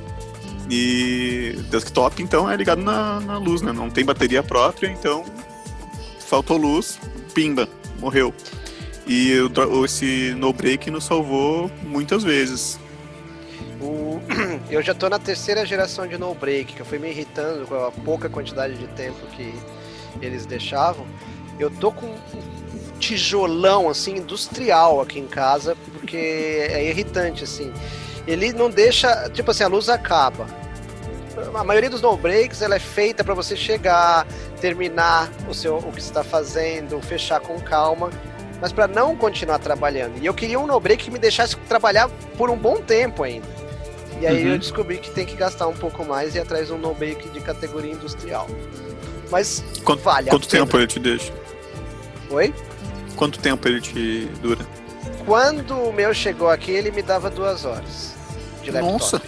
E desktop, então, é ligado na, na luz, né? Não tem bateria própria, então faltou luz, pimba, morreu. E esse no break nos salvou muitas vezes. O... Eu já tô na terceira geração de no break, que eu fui me irritando com a pouca quantidade de tempo que eles deixavam. Eu tô com um tijolão assim industrial aqui em casa, porque é irritante assim. Ele não deixa, tipo assim, a luz acaba. A maioria dos no breaks ela é feita para você chegar, terminar o seu o que está fazendo, fechar com calma, mas para não continuar trabalhando. E eu queria um no break que me deixasse trabalhar por um bom tempo ainda. E aí uhum. eu descobri que tem que gastar um pouco mais e atrás de um no-bake de categoria industrial. Mas quanto, vale Quanto tempo ele te deixa? Oi? Quanto tempo ele te dura? Quando o meu chegou aqui, ele me dava duas horas de laptop. Nossa!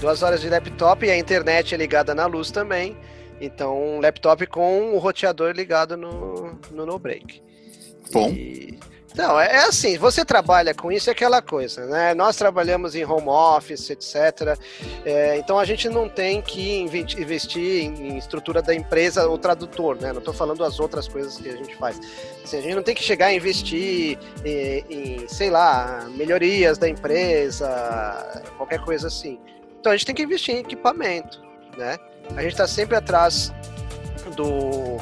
Duas horas de laptop e a internet é ligada na luz também. Então, um laptop com o roteador ligado no, no no break. Bom. E... Não, é, é assim, você trabalha com isso, é aquela coisa, né? Nós trabalhamos em home office, etc. É, então a gente não tem que investir em estrutura da empresa, o tradutor, né? Não estou falando as outras coisas que a gente faz. Assim, a gente não tem que chegar a investir em, em, sei lá, melhorias da empresa, qualquer coisa assim. Então a gente tem que investir em equipamento, né? A gente está sempre atrás do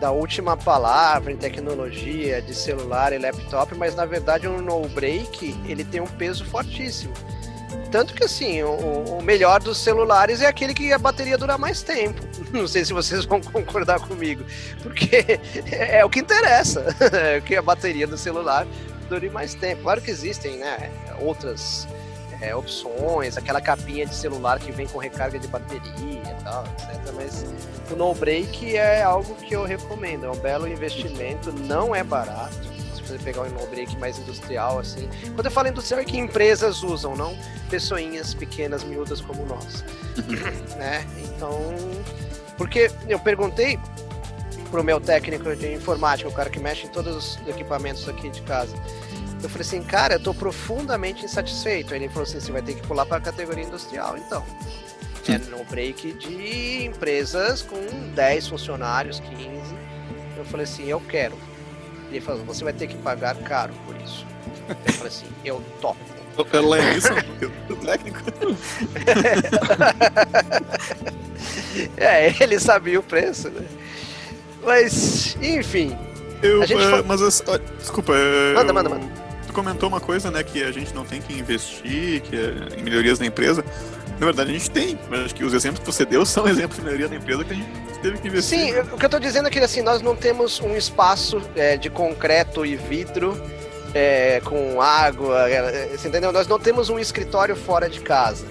da última palavra em tecnologia de celular e laptop, mas na verdade o no break ele tem um peso fortíssimo. Tanto que assim, o, o, melhor dos celulares é aquele que a bateria dura mais tempo. Não sei se vocês vão concordar comigo, porque é, é o que interessa, é que a bateria do celular dure mais tempo. Claro que existem, né, outras é, opções, aquela capinha de celular que vem com recarga de bateria e tal, etc. Mas o no break é algo que eu recomendo, é um belo investimento, não é barato. Se você pegar um no break mais industrial, assim. Quando eu falo industrial é que empresas usam, não pessoinhas pequenas, miúdas como nós. né? Então. Porque eu perguntei pro meu técnico de informática, o cara que mexe em todos os equipamentos aqui de casa. Eu falei assim, cara, eu tô profundamente insatisfeito. Ele falou assim, você vai ter que pular para a categoria industrial, então. É no break de empresas com 10 funcionários, 15. Eu falei assim, eu quero. Ele falou, você vai ter que pagar caro por isso. Eu falei assim, eu topo. Ela é isso, o técnico. é, ele sabia o preço, né? Mas, enfim. Eu, uh, mas, uh, desculpa. Manda, eu... manda, manda comentou uma coisa, né, que a gente não tem que investir que é em melhorias da empresa. Na verdade, a gente tem, mas acho que os exemplos que você deu são exemplos de melhoria da empresa que a gente teve que investir. Sim, o que eu estou dizendo é que assim, nós não temos um espaço é, de concreto e vidro é, com água, é, você entendeu? Nós não temos um escritório fora de casa.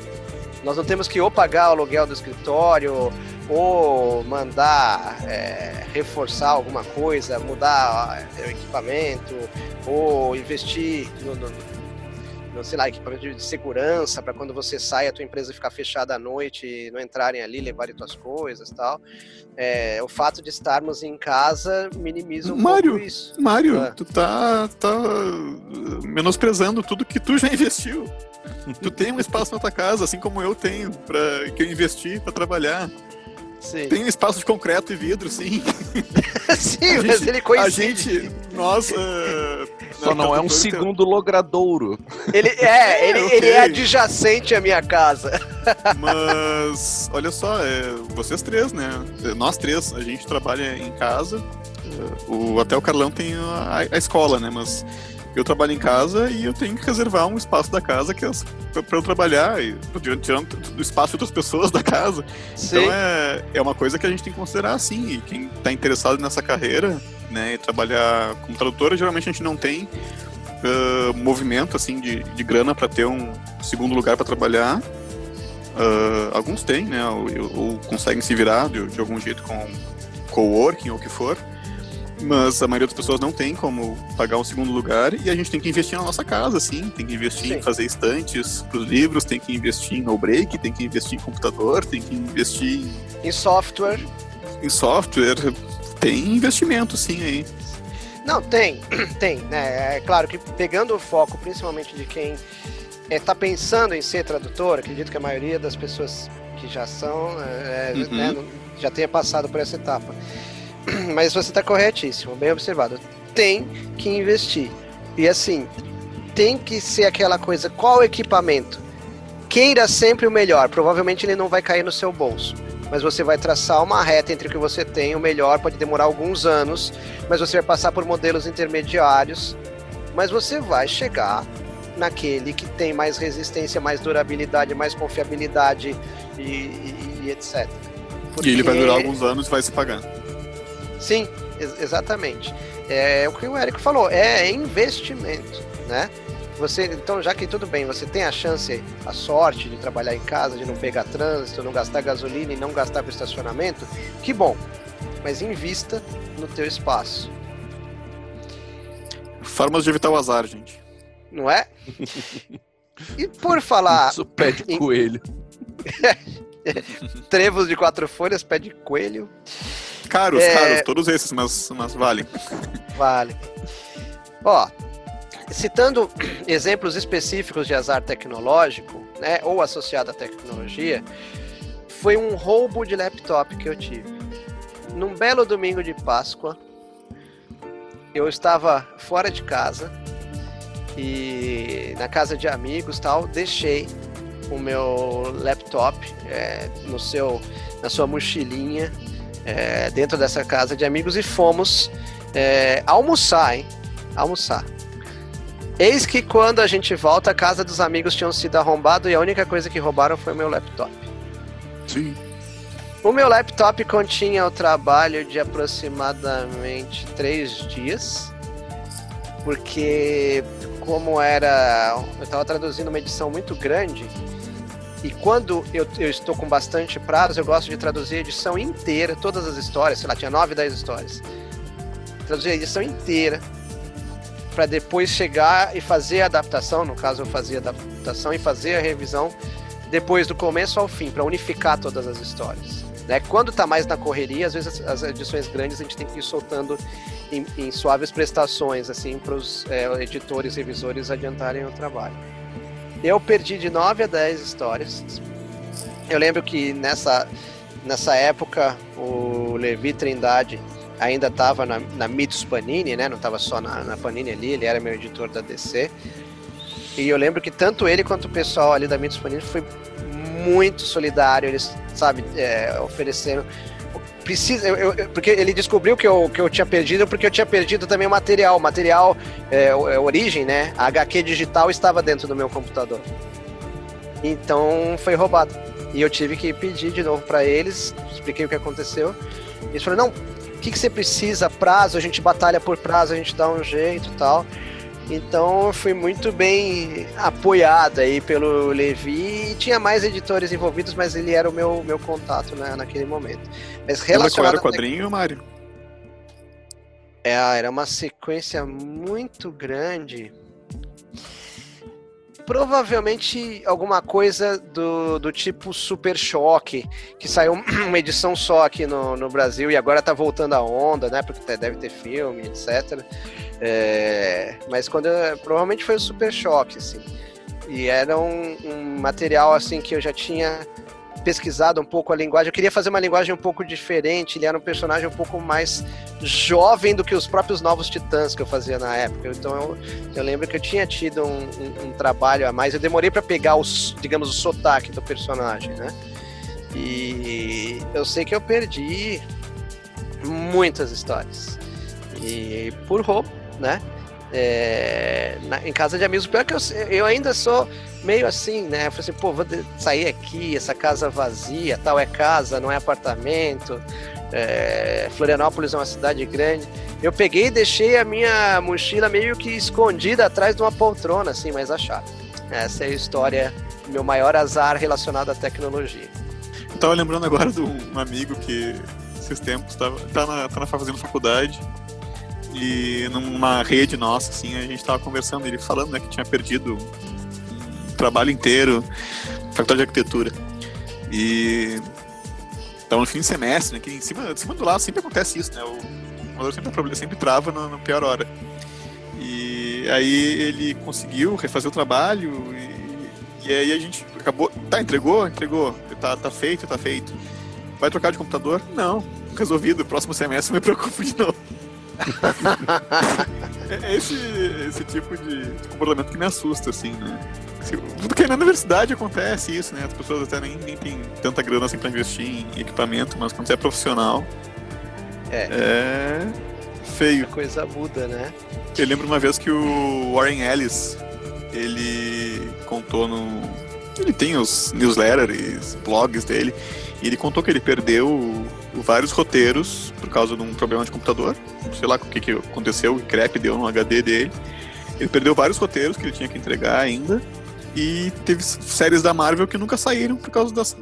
Nós não temos que ou pagar o aluguel do escritório, ou mandar é, reforçar alguma coisa, mudar é, o equipamento, ou investir no, no sei lá, equipamento de segurança para quando você sai a tua empresa ficar fechada à noite e não entrarem ali, levarem tuas coisas tal. É, o fato de estarmos em casa minimiza um Mário, pouco isso. Mário, ah. tu tá, tá uh, menosprezando tudo que tu já investiu. tu tem um espaço na tua casa, assim como eu tenho, para que eu investi para trabalhar. Sim. Tem espaço de concreto e vidro, sim. sim, mas ele coincide. A gente, nós... Uh, Só não é um segundo logradouro. Ele é, ele, okay. ele é adjacente à minha casa. Mas, olha só, é, vocês três, né? Nós três, a gente trabalha em casa. O, até o Carlão tem a, a escola, né? Mas eu trabalho em casa e eu tenho que reservar um espaço da casa que para eu trabalhar e diante do espaço de outras pessoas da casa. Sim. Então é, é uma coisa que a gente tem que considerar assim. E quem está interessado nessa carreira, né, e trabalhar como tradutora, geralmente a gente não tem uh, movimento assim de, de grana para ter um segundo lugar para trabalhar. Uh, alguns têm, né, ou, ou, conseguem se virar de, de algum jeito com coworking ou o que for. Mas a maioria das pessoas não tem como pagar um segundo lugar e a gente tem que investir na nossa casa, sim. Tem que investir sim. em fazer estantes para os livros, tem que investir em no break, tem que investir em computador, tem que investir em software. Em software. Tem investimento, sim, aí. Não, tem, tem, né? É claro que pegando o foco, principalmente de quem está é, tá pensando em ser tradutor, acredito que a maioria das pessoas que já são, é, uhum. né, já tenha passado por essa etapa. Mas você está corretíssimo, bem observado. Tem que investir. E assim, tem que ser aquela coisa, qual equipamento? Queira sempre o melhor, provavelmente ele não vai cair no seu bolso. Mas você vai traçar uma reta entre o que você tem, o melhor pode demorar alguns anos, mas você vai passar por modelos intermediários, mas você vai chegar naquele que tem mais resistência, mais durabilidade, mais confiabilidade e, e, e etc. Porque... E ele vai durar alguns anos e vai se pagar. Sim, ex exatamente. É o que o Érico falou, é investimento, né? Você, então, já que tudo bem, você tem a chance, a sorte de trabalhar em casa, de não pegar trânsito, não gastar gasolina e não gastar com estacionamento, que bom. Mas invista no teu espaço. Formas de evitar o azar, gente. Não é? E por falar. Isso pé de coelho. Trevos de quatro folhas, pé de coelho. Caros, É. caros, todos esses, mas, mas valem. Vale. Ó, citando exemplos específicos de azar tecnológico, né, ou associado à tecnologia, foi um roubo de laptop que eu tive. Num belo domingo de Páscoa, eu estava fora de casa e na casa de amigos tal, deixei o meu laptop é, no seu, na sua mochilinha é, dentro dessa casa de amigos e fomos é, almoçar, hein? Almoçar. Eis que quando a gente volta, a casa dos amigos tinham sido arrombado e a única coisa que roubaram foi o meu laptop. Sim. O meu laptop continha o trabalho de aproximadamente três dias, porque como era, eu estava traduzindo uma edição muito grande e quando eu, eu estou com bastante prazo, eu gosto de traduzir a edição inteira, todas as histórias, sei lá, tinha nove, dez histórias, traduzir a edição inteira para depois chegar e fazer a adaptação, no caso eu fazia a adaptação e fazer a revisão depois do começo ao fim, para unificar todas as histórias. Né? Quando está mais na correria, às vezes as, as edições grandes a gente tem que ir soltando em, em suaves prestações, assim, para os é, editores, revisores adiantarem o trabalho. Eu perdi de 9 a 10 histórias. Eu lembro que nessa, nessa época o Levi Trindade ainda estava na, na Mitos Panini, né? Não estava só na, na Panini ali, ele era meu editor da DC. E eu lembro que tanto ele quanto o pessoal ali da Mitos Panini foi muito solidário, eles, sabe, é, ofereceram. Precisa, eu, eu, porque ele descobriu que eu, que eu tinha perdido, porque eu tinha perdido também o material. O material, é, é, origem, né? A HQ digital estava dentro do meu computador. Então foi roubado. E eu tive que pedir de novo para eles, expliquei o que aconteceu. Eles falaram: não, o que, que você precisa? Prazo, a gente batalha por prazo, a gente dá um jeito tal. Então eu fui muito bem apoiado aí pelo Levi. E tinha mais editores envolvidos, mas ele era o meu, meu contato né, naquele momento. Mas relacionado Era quadrinho, Mário? É, era uma sequência muito grande. Provavelmente alguma coisa do, do tipo Super Choque, que saiu uma edição só aqui no, no Brasil e agora tá voltando a onda, né? Porque deve ter filme, etc. É, mas quando eu, provavelmente foi o Super Choque, assim. E era um, um, material assim que eu já tinha pesquisado um pouco a linguagem. Eu queria fazer uma linguagem um pouco diferente. Ele era um personagem um pouco mais jovem do que os próprios Novos Titãs que eu fazia na época. Então eu, eu lembro que eu tinha tido um, um, um trabalho a mais. Eu demorei para pegar os, digamos, o sotaque do personagem, né? E eu sei que eu perdi muitas histórias. E por roubo, né? É, na, em casa de amigos, pior que eu, eu ainda sou meio assim, né? Eu falei assim, pô, vou sair aqui, essa casa vazia, tal é casa, não é apartamento. É, Florianópolis é uma cidade grande. Eu peguei e deixei a minha mochila meio que escondida atrás de uma poltrona, assim, mas achada. Essa é a história, meu maior azar relacionado à tecnologia. Eu tava lembrando agora de um amigo que esses tempos tava, tá, na, tá na fazendo faculdade e numa rede nossa, assim, a gente tava conversando, ele falando né, que tinha perdido um trabalho inteiro, faculdade de arquitetura. E tava no fim de semestre, né, que em cima, em cima do lado sempre acontece isso, né? O computador sempre, problema, sempre trava na, na pior hora. E aí ele conseguiu refazer o trabalho e, e aí a gente acabou. Tá, entregou? Entregou. Tá, tá feito, tá feito. Vai trocar de computador? Não. Resolvido. Próximo semestre eu me preocupo de novo. É esse, esse tipo de, de, comportamento que me assusta, assim, né? Porque na universidade acontece isso, né? As pessoas até nem, nem têm tanta grana assim pra investir em equipamento, mas quando você é profissional. É. É. Feio. A coisa muda, né? Eu lembro uma vez que o Warren Ellis ele contou no. Ele tem os newsletters, blogs dele, e ele contou que ele perdeu vários roteiros por causa de um problema de computador. Sei lá o que, que aconteceu, o crepe deu no HD dele. Ele perdeu vários roteiros que ele tinha que entregar ainda. E teve séries da Marvel que nunca saíram por causa dessa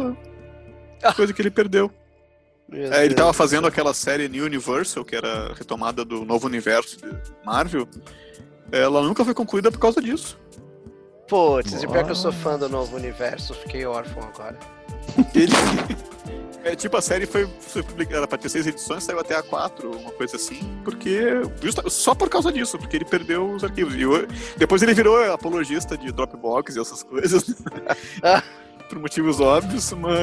coisa que ele perdeu. É, ele estava fazendo aquela série New Universal, que era retomada do novo universo de Marvel. Ela nunca foi concluída por causa disso. Putz, e pior que eu sou fã do novo universo, fiquei órfão agora. Ele. É, tipo, a série foi, foi publicada para ter seis edições, saiu até a quatro, uma coisa assim, porque. Justa, só por causa disso, porque ele perdeu os arquivos. E eu, depois ele virou apologista de Dropbox e essas coisas. por motivos óbvios, mas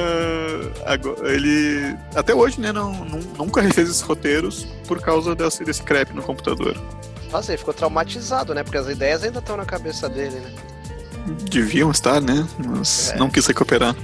agora, ele até hoje, né, não, não, nunca refez esses roteiros por causa desse, desse crepe no computador. Nossa, ele ficou traumatizado, né? Porque as ideias ainda estão na cabeça dele, né? Deviam estar, né? Mas é. não quis recuperar.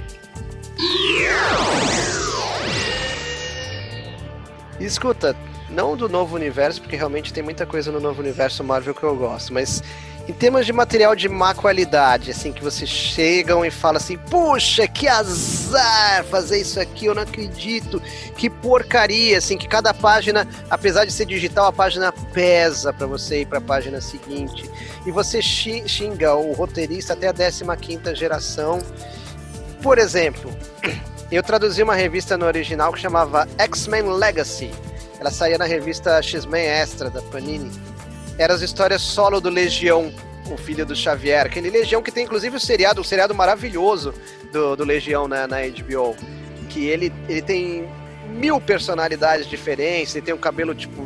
Escuta, não do novo universo, porque realmente tem muita coisa no novo universo Marvel que eu gosto, mas em termos de material de má qualidade, assim, que vocês chegam e falam assim, puxa, que azar fazer isso aqui, eu não acredito, que porcaria, assim, que cada página, apesar de ser digital, a página pesa para você ir para a página seguinte. E você xinga o roteirista até a 15 geração. Por exemplo, eu traduzi uma revista no original que chamava X-Men Legacy. Ela saía na revista X-Men Extra da Panini eram as histórias solo do Legião, o filho do Xavier. Aquele Legião que tem inclusive o seriado, um seriado maravilhoso do, do Legião na, na HBO. Que ele, ele tem mil personalidades diferentes, ele tem um cabelo tipo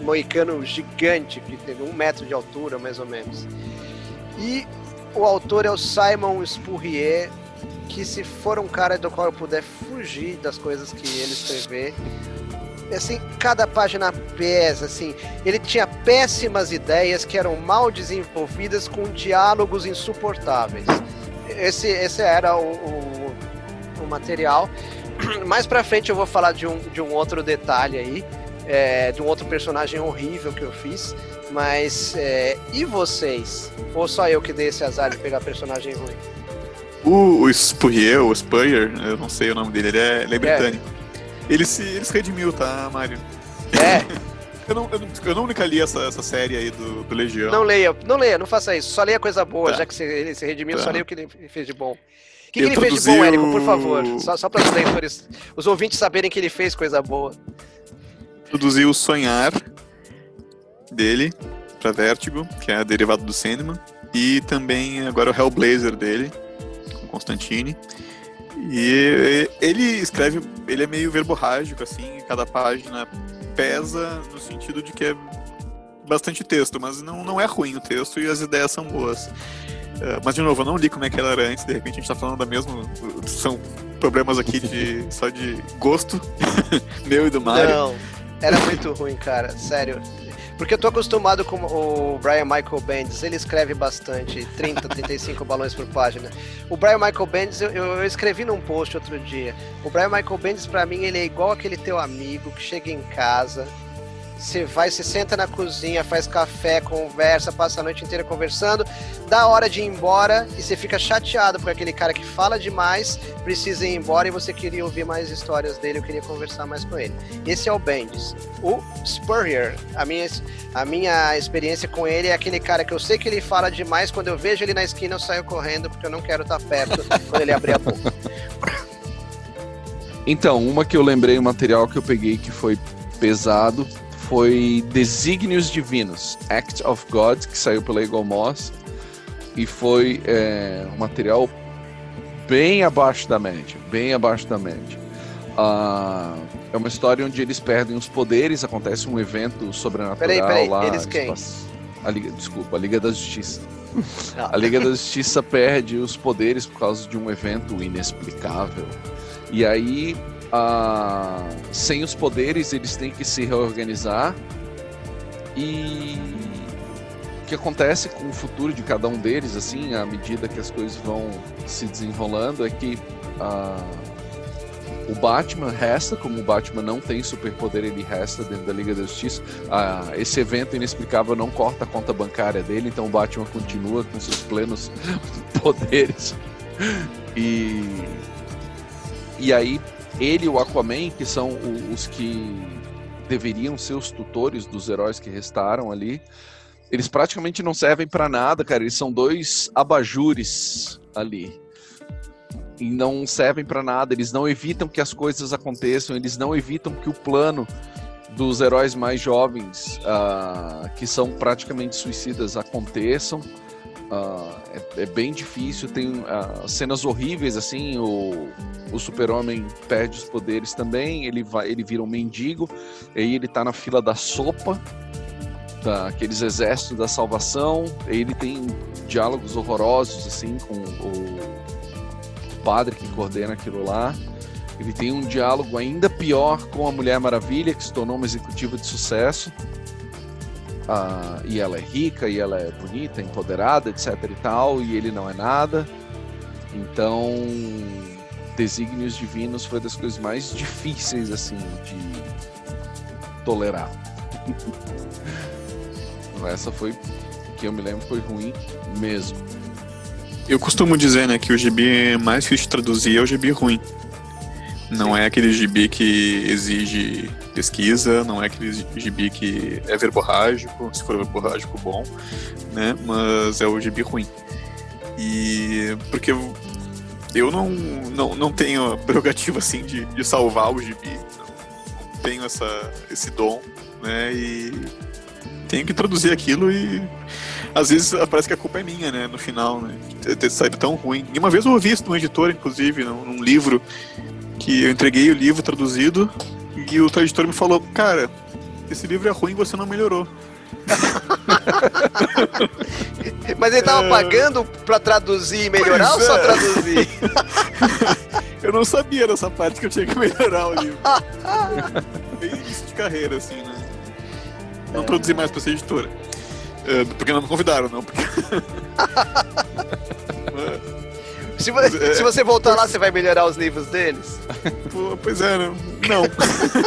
moicano gigante, que tem um metro de altura mais ou menos. E o autor é o Simon Spurrier, que se for um cara do qual eu puder fugir das coisas que ele escrever, assim, cada página pesa, assim. Ele tinha péssimas ideias que eram mal desenvolvidas com diálogos insuportáveis. Esse, esse era o, o, o material. Mais pra frente eu vou falar de um, de um outro detalhe aí, é, de um outro personagem horrível que eu fiz. Mas, é, e vocês? Ou só eu que dei esse azar de pegar personagem ruim? O, o Spurrier, o Spurrier, eu não sei o nome dele, ele é, ele é, é. britânico. É. Ele se, ele se redimiu, tá, Mário? É. eu, não, eu, eu nunca li essa, essa série aí do, do Legião. Não leia, não leia, não faça isso. Só leia coisa boa, tá. já que ele se redimiu, tá. só leia o que ele fez de bom. O que, que ele fez de bom, Érico, por favor? Só, só para os leitores, os ouvintes saberem que ele fez coisa boa. Introduziu o Sonhar dele para Vertigo, que é derivado do Sandman. E também agora o Hellblazer dele, Constantine. E ele escreve, ele é meio verborrágico, assim, cada página pesa no sentido de que é bastante texto, mas não, não é ruim o texto e as ideias são boas. Uh, mas, de novo, eu não li como é que ela era antes, de repente a gente tá falando da mesma. São problemas aqui de só de gosto, meu e do Mario. Não, era muito ruim, cara, sério. Porque eu tô acostumado com o Brian Michael Bendis, ele escreve bastante, 30, 35 balões por página. O Brian Michael Bendis, eu, eu, escrevi num post outro dia. O Brian Michael Bendis, para mim, ele é igual aquele teu amigo que chega em casa, você vai, se senta na cozinha, faz café, conversa, passa a noite inteira conversando, dá hora de ir embora e você fica chateado por aquele cara que fala demais, precisa ir embora e você queria ouvir mais histórias dele, eu queria conversar mais com ele. Esse é o Bendis. O Spurrier, a minha, a minha experiência com ele é aquele cara que eu sei que ele fala demais, quando eu vejo ele na esquina eu saio correndo porque eu não quero estar perto quando ele abrir a boca. Então, uma que eu lembrei, um material que eu peguei que foi pesado, foi Desígnios Divinos, Act of God, que saiu pela Eagle Moss, e foi é, um material bem abaixo da média, bem abaixo da média. Uh, é uma história onde eles perdem os poderes, acontece um evento sobrenatural peraí, peraí, lá. Eles quem? A Liga, desculpa, a Liga da Justiça. Ah. A Liga da Justiça perde os poderes por causa de um evento inexplicável. E aí ah, sem os poderes, eles têm que se reorganizar. E o que acontece com o futuro de cada um deles, assim, à medida que as coisas vão se desenrolando, é que ah, o Batman resta, como o Batman não tem superpoder, ele resta dentro da Liga da Justiça. Ah, esse evento inexplicável não corta a conta bancária dele, então o Batman continua com seus plenos poderes. E, e aí ele e o Aquaman, que são os que deveriam ser os tutores dos heróis que restaram ali, eles praticamente não servem para nada, cara. Eles são dois abajures ali. E não servem para nada. Eles não evitam que as coisas aconteçam. Eles não evitam que o plano dos heróis mais jovens, uh, que são praticamente suicidas, aconteçam. Uh, é, é, bem difícil, tem uh, cenas horríveis assim. O, o super-homem perde os poderes também. Ele vai, ele vira um mendigo. E aí ele tá na fila da sopa, daqueles exércitos da salvação. E ele tem diálogos horrorosos assim com o padre que coordena aquilo lá. Ele tem um diálogo ainda pior com a Mulher Maravilha, que se tornou uma executiva de sucesso. Ah, e ela é rica, e ela é bonita, empoderada, etc e tal, e ele não é nada. Então, desígnios divinos foi das coisas mais difíceis assim de tolerar. Essa foi que eu me lembro foi ruim mesmo. Eu costumo dizer, né, que o gibi mais difícil de traduzir é o gibi ruim. Não é aquele gibi que exige pesquisa, não é aquele gibi que é verborrágico, se for verborrágico, bom, né? Mas é o gibi ruim. E porque eu não, não, não tenho a prerrogativa assim de, de salvar o gibi, não tenho essa, esse dom, né? E tenho que traduzir aquilo e às vezes parece que a culpa é minha, né? No final, né? Ter saído tão ruim. E uma vez eu ouvi isso num editor, inclusive, num, num livro que eu entreguei o livro traduzido e o tradutor me falou, cara, esse livro é ruim, você não melhorou. Mas ele tava é... pagando pra traduzir e melhorar pois ou é. só traduzir? eu não sabia dessa parte que eu tinha que melhorar o livro. Bem início de carreira, assim, né? Não é... traduzi mais pra ser editora. É, porque não me convidaram, não. Porque... Se, é, se você voltar lá, você vai melhorar os livros deles? Pô, pois é, não. não.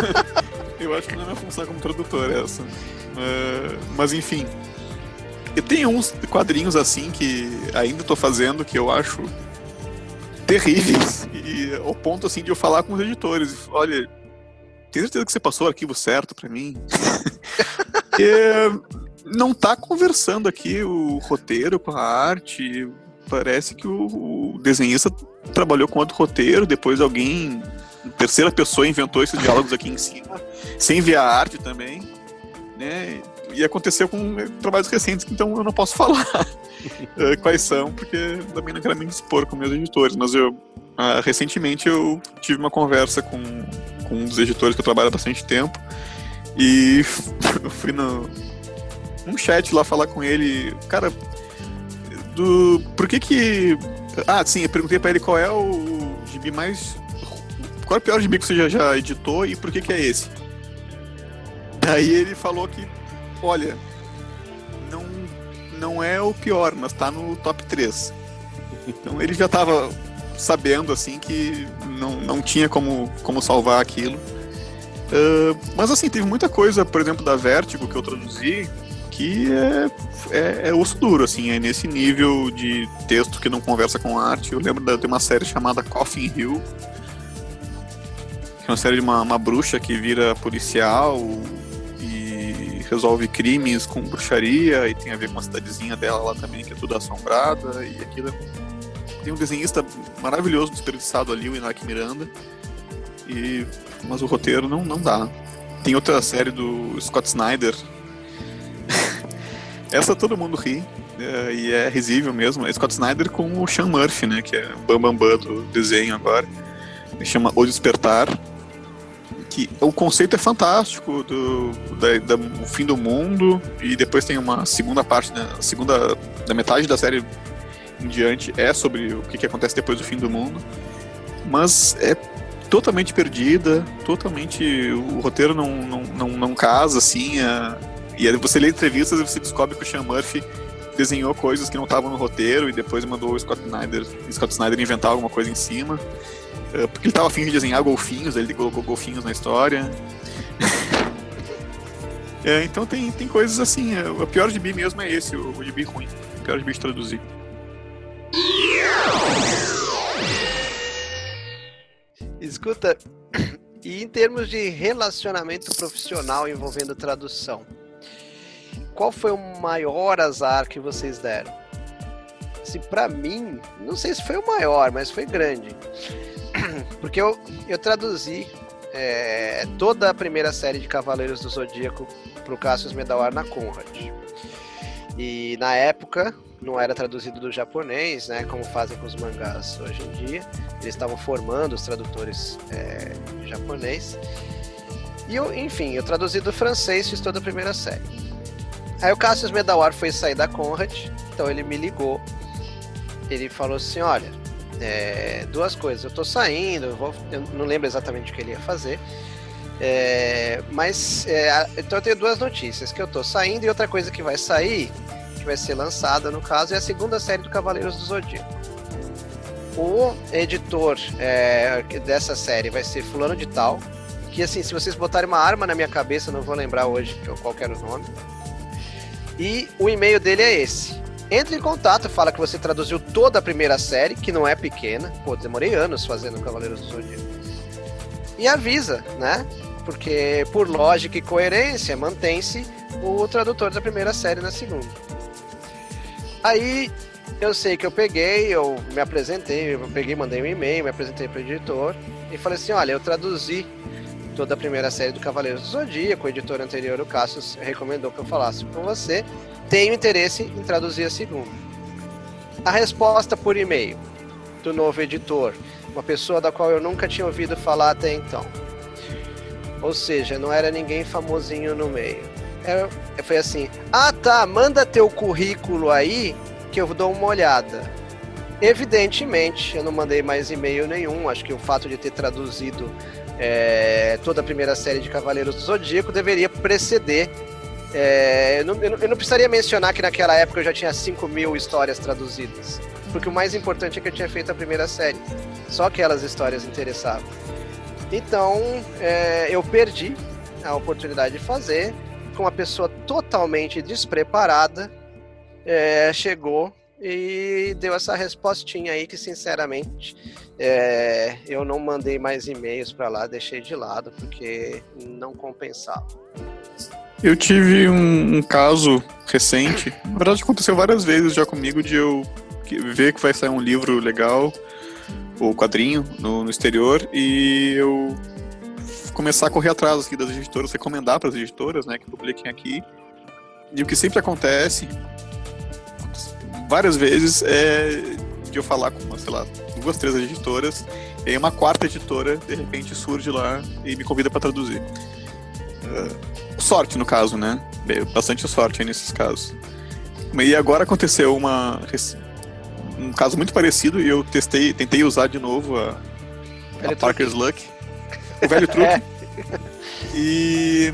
eu acho que não é minha função como tradutor essa. Uh, mas enfim. Eu tenho uns quadrinhos assim que ainda estou fazendo que eu acho terríveis. E ao ponto assim de eu falar com os editores. Olha, tem certeza que você passou o arquivo certo para mim? não tá conversando aqui o roteiro com a arte, parece que o, o desenhista trabalhou com outro roteiro, depois alguém, terceira pessoa, inventou esses diálogos aqui em cima, sem enviar arte também, né? E aconteceu com trabalhos recentes, então eu não posso falar eh, quais são, porque também não quero me dispor com meus editores, mas eu uh, recentemente eu tive uma conversa com, com um dos editores que eu trabalho há bastante tempo e eu fui no um chat lá falar com ele, cara, do. Por que que. Ah, sim, eu perguntei pra ele qual é o gibi mais. Qual é o pior gibi que você já, já editou e por que que é esse? Daí ele falou que, olha, não, não é o pior, mas tá no top 3. Então ele já tava sabendo, assim, que não, não tinha como, como salvar aquilo. Uh, mas assim, teve muita coisa, por exemplo, da Vertigo que eu traduzi, que é, é, é, osso duro, assim, é nesse nível de texto que não conversa com arte. Eu lembro de uma série chamada Coffin Hill, que é uma série de uma, uma bruxa que vira policial e resolve crimes com bruxaria, e tem a ver com a cidadezinha dela lá também, que é tudo assombrada, e aquilo. Tem um desenhista maravilhoso desperdiçado ali, o Inaki Miranda, e, mas o roteiro não, não dá. Tem outra série do Scott Snyder, essa todo mundo ri. É, e é risível mesmo. É Scott Snyder com o Sean Murphy, né? Que é o Bambam Bam do desenho agora. Chama O Despertar. Que o conceito é fantástico do, da, da, o fim do mundo. E depois tem uma segunda parte, né? Segunda da metade da série em diante é sobre o que, que acontece depois do fim do mundo. Mas é totalmente perdida, totalmente. O roteiro não, não, não, não casa assim. A, e aí você lê entrevistas e você descobre que o Sean Murphy desenhou coisas que não estavam no roteiro e depois mandou o Scott Snyder, Scott Snyder inventar alguma coisa em cima. Uh, porque ele estava afim de desenhar golfinhos, ele colocou golfinhos na história. é, então tem, tem coisas assim. É, o pior de bi mesmo é esse, o, o de bi ruim. O pior de bi de traduzir. Escuta, e em termos de relacionamento profissional envolvendo tradução, qual foi o maior azar que vocês deram? Se para mim, não sei se foi o maior, mas foi grande. Porque eu, eu traduzi é, toda a primeira série de Cavaleiros do Zodíaco pro Cassius Medawar na Conrad. E na época, não era traduzido do japonês, né? Como fazem com os mangás hoje em dia. Eles estavam formando os tradutores é, japonês. E eu, enfim, eu traduzi do francês, fiz toda a primeira série. Aí o Cassius Medawar foi sair da Conrad, então ele me ligou. Ele falou assim: olha, é, duas coisas, eu tô saindo, eu, vou, eu, não lembro exatamente o que ele ia fazer. É, mas é, então eu tenho duas notícias: que eu tô saindo e outra coisa que vai sair, que vai ser lançada no caso, é a segunda série do Cavaleiros do Zodíaco. O editor é, dessa série vai ser Fulano de Tal, que assim, se vocês botarem uma arma na minha cabeça, não vou lembrar hoje qual era o nome. E o e-mail dele é esse. Entre em contato, fala que você traduziu toda a primeira série, que não é pequena. Pô, demorei anos fazendo Cavaleiros do Zodíaco. E avisa, né? Porque por lógica e coerência, mantém-se o tradutor da primeira série na segunda. Aí eu sei que eu peguei, eu me apresentei, eu peguei, mandei um e-mail, me apresentei para o editor e falei assim: olha, eu traduzi toda a primeira série do Cavaleiros do Zodíaco, o editor anterior, o Cassius, recomendou que eu falasse com você. Tenho interesse em traduzir a segunda. A resposta por e-mail do novo editor, uma pessoa da qual eu nunca tinha ouvido falar até então. Ou seja, não era ninguém famosinho no meio. É, foi assim: ah tá, manda teu currículo aí que eu dou uma olhada. Evidentemente, eu não mandei mais e-mail nenhum. Acho que o fato de ter traduzido é, toda a primeira série de Cavaleiros do Zodíaco deveria preceder. É, eu, não, eu, não, precisaria mencionar que naquela época eu já tinha 5 mil histórias traduzidas. Porque o mais importante é que eu tinha feito a primeira série. Só aquelas histórias interessavam. Então, é, eu perdi a oportunidade de fazer com uma pessoa totalmente despreparada. É, chegou e deu essa respostinha aí que, sinceramente, é, eu não mandei mais e-mails para lá, deixei de lado, porque não compensava. Eu tive um, um, caso recente, na verdade aconteceu várias vezes já comigo, de eu ver que vai sair um livro legal, ou quadrinho, no, no exterior, e eu começar a correr atrás aqui das editoras, recomendar para as editoras, né, que publiquem aqui. E o que sempre acontece, várias vezes, é de eu falar com, sei lá, duas, três editoras, e aí uma quarta editora, de repente, surge lá e me convida para traduzir. Uh, sorte, no caso, né? Bastante sorte aí nesses casos. E agora aconteceu uma, um caso muito parecido e eu testei, tentei usar de novo a, a Parker's Luck. O velho truque. é. E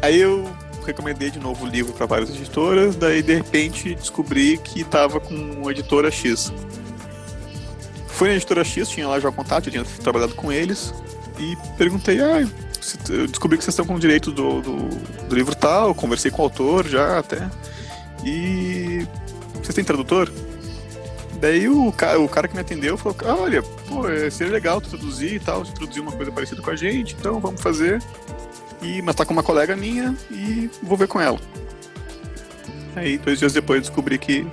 aí eu recomendei de novo o livro para várias editoras, daí de repente descobri que estava com a editora X. Fui na editora X, tinha lá já contato, eu tinha trabalhado com eles, e perguntei, ah, eu descobri que vocês estão com o direito do, do, do, livro tal, conversei com o autor já até, e vocês têm tradutor? Daí o cara, o cara que me atendeu falou, olha, pô, seria legal traduzir e tal, traduzir uma coisa parecida com a gente, então vamos fazer. E, mas tá com uma colega minha e vou ver com ela. Aí, dois dias depois, descobri que.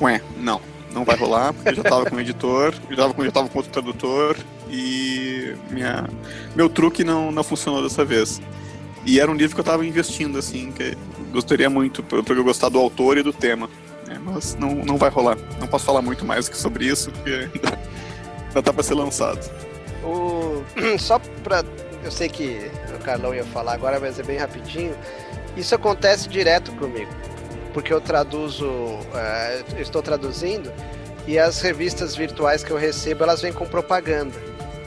Ué, não não vai rolar, porque eu já tava com o editor, já tava já tava com outro tradutor e minha, meu truque não, não funcionou dessa vez. E era um livro que eu tava investindo, assim, que gostaria muito, porque eu gostar do autor e do tema. Né? Mas não, não vai rolar. Não posso falar muito mais que sobre isso, porque ainda, ainda tá ser lançado. O... Só pra. Eu sei que o Carlão ia falar agora, mas é bem rapidinho. Isso acontece direto comigo porque eu traduzo, uh, eu estou traduzindo, e as revistas virtuais que eu recebo, elas vêm com propaganda.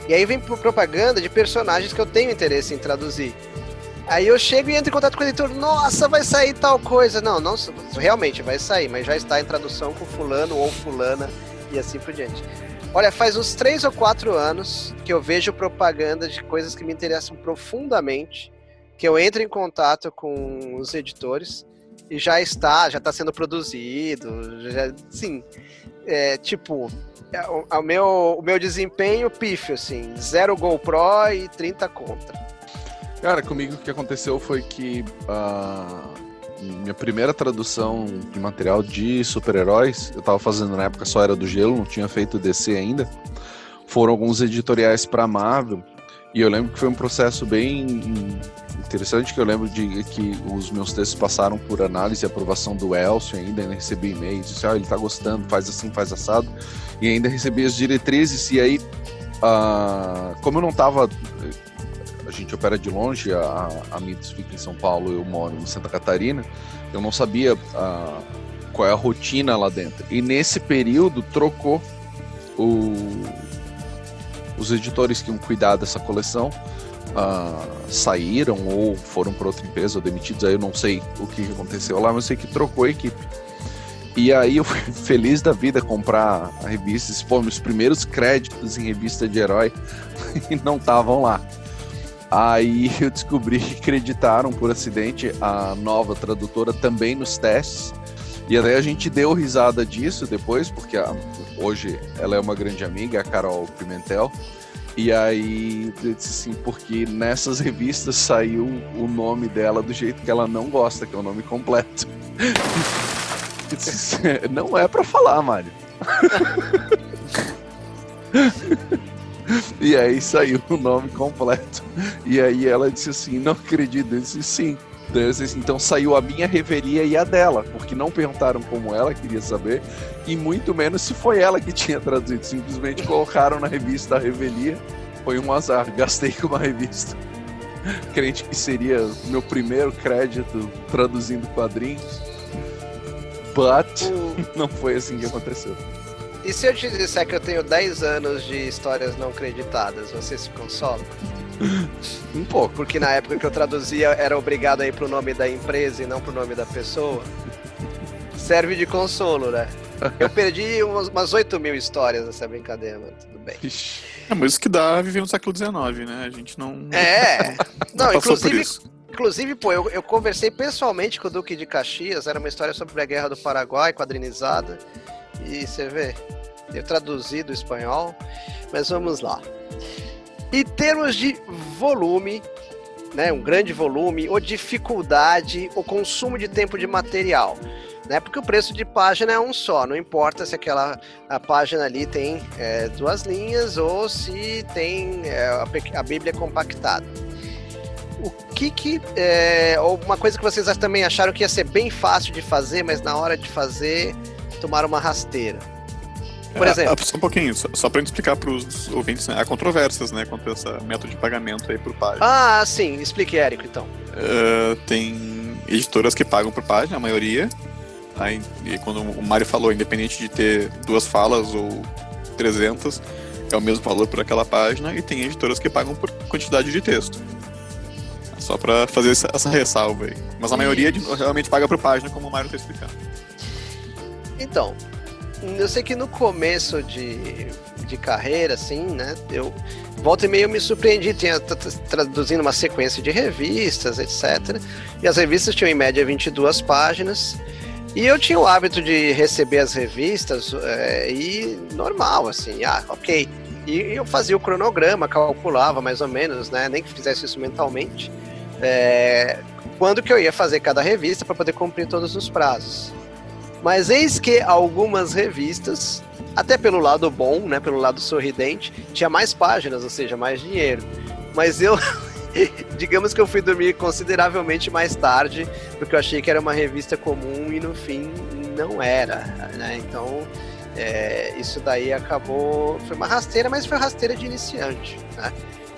E aí vem propaganda de personagens que eu tenho interesse em traduzir. Aí eu chego e entro em contato com o editor, nossa, vai sair tal coisa. Não, não, realmente vai sair, mas já está em tradução com fulano ou fulana e assim por diante. Olha, faz uns três ou quatro anos que eu vejo propaganda de coisas que me interessam profundamente, que eu entro em contato com os editores e já está, já está sendo produzido, já, sim, é, tipo, é, o, o, meu, o meu desempenho pífio, assim, zero GoPro e 30 contra. Cara, comigo o que aconteceu foi que a minha primeira tradução de material de super-heróis, eu estava fazendo na época só era do gelo, não tinha feito DC ainda, foram alguns editoriais para Marvel E eu lembro que foi um processo bem interessante, que eu lembro de que os meus textos passaram por análise e aprovação do Elcio ainda, ainda recebi e-mails, disse, ah, ele tá gostando, faz assim, faz assado, e ainda recebi as diretrizes, e aí, uh, como eu não tava a gente opera de longe, a, a Mitos fica em São Paulo, eu moro em Santa Catarina, eu não sabia uh, qual é a rotina lá dentro. E nesse período trocou o, os editores que iam cuidar dessa coleção uh, saíram ou foram para outra empresa ou demitidos. Aí eu não sei o que aconteceu lá, mas eu sei que trocou a equipe. E aí eu fui feliz da vida comprar a revista. Foram os primeiros créditos em revista de herói e não estavam lá. Aí eu descobri que acreditaram por acidente a nova tradutora também nos testes. E até a gente deu risada disso depois, porque a, hoje ela é uma grande amiga, a Carol Pimentel. E aí eu disse assim, porque nessas revistas saiu o nome dela do jeito que ela não gosta, que é o nome completo. Não é para falar, Mário. e aí saiu o nome completo. E aí ela disse assim, não acredito. Eu disse sim. Então saiu a minha revelia e a dela, porque não perguntaram como ela queria saber, e muito menos se foi ela que tinha traduzido. Simplesmente colocaram na revista a revelia. Foi um azar, gastei com uma revista. Crente que seria meu primeiro crédito traduzindo quadrinhos. But não foi assim que aconteceu. E se eu te disser que eu tenho 10 anos de histórias não creditadas, você se consola? Um pouco. Porque na época que eu traduzia era obrigado a ir pro nome da empresa e não pro nome da pessoa. Serve de consolo, né? Eu perdi umas, umas 8 mil histórias nessa brincadeira, mas tudo bem. É, mas isso que dá viver no século XIX, né? A gente não. É! Não, não inclusive. Inclusive, pô, eu, eu conversei pessoalmente com o Duque de Caxias, era uma história sobre a Guerra do Paraguai, quadrinizada. E você vê, eu traduzi do espanhol, mas vamos lá. Em termos de volume, né, um grande volume, ou dificuldade, ou consumo de tempo de material. Né, porque o preço de página é um só, não importa se aquela a página ali tem é, duas linhas ou se tem é, a, a, Bíblia compactada. O que que. É, uma coisa que vocês também acharam que ia ser bem fácil de fazer, mas na hora de fazer tomaram uma rasteira. Por exemplo. só um pouquinho, só, só pra gente explicar pros ouvintes, né? Há controvérsias, né, quanto a esse método de pagamento aí por página. Ah, sim, explique, Érico, então. Uh, tem editoras que pagam por página, a maioria. Aí, e quando o Mário falou, independente de ter duas falas ou 300, é o mesmo valor por aquela página. E tem editoras que pagam por quantidade de texto. Só para fazer essa ressalva aí. Mas a maioria realmente paga por página, como o Mário está explicando. Então, eu sei que no começo de, de carreira, assim, né? Eu volta e meio me surpreendi, tinha traduzindo uma sequência de revistas, etc. E as revistas tinham em média 22 páginas. E eu tinha o hábito de receber as revistas é, e normal, assim, ah, ok. E eu fazia o cronograma, calculava mais ou menos, né? Nem que fizesse isso mentalmente. É, quando que eu ia fazer cada revista para poder cumprir todos os prazos. Mas eis que algumas revistas, até pelo lado bom, né, pelo lado sorridente, tinha mais páginas, ou seja, mais dinheiro. Mas eu, digamos que eu fui dormir consideravelmente mais tarde, porque eu achei que era uma revista comum e no fim não era, né? Então, é, isso daí acabou. Foi uma rasteira, mas foi rasteira de iniciante, né?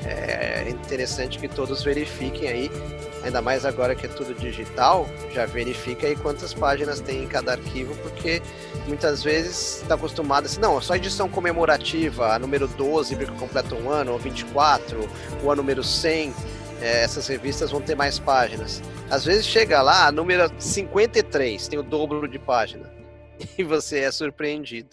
É interessante que todos verifiquem aí ainda mais agora que é tudo digital, já verifica aí quantas páginas tem em cada arquivo, porque muitas vezes está acostumado assim, não, só edição comemorativa, a número 12, porque completa um ano, ou 24, ou a número 100, é, essas revistas vão ter mais páginas. Às vezes chega lá, a número 53, tem o dobro de página, e você é surpreendido.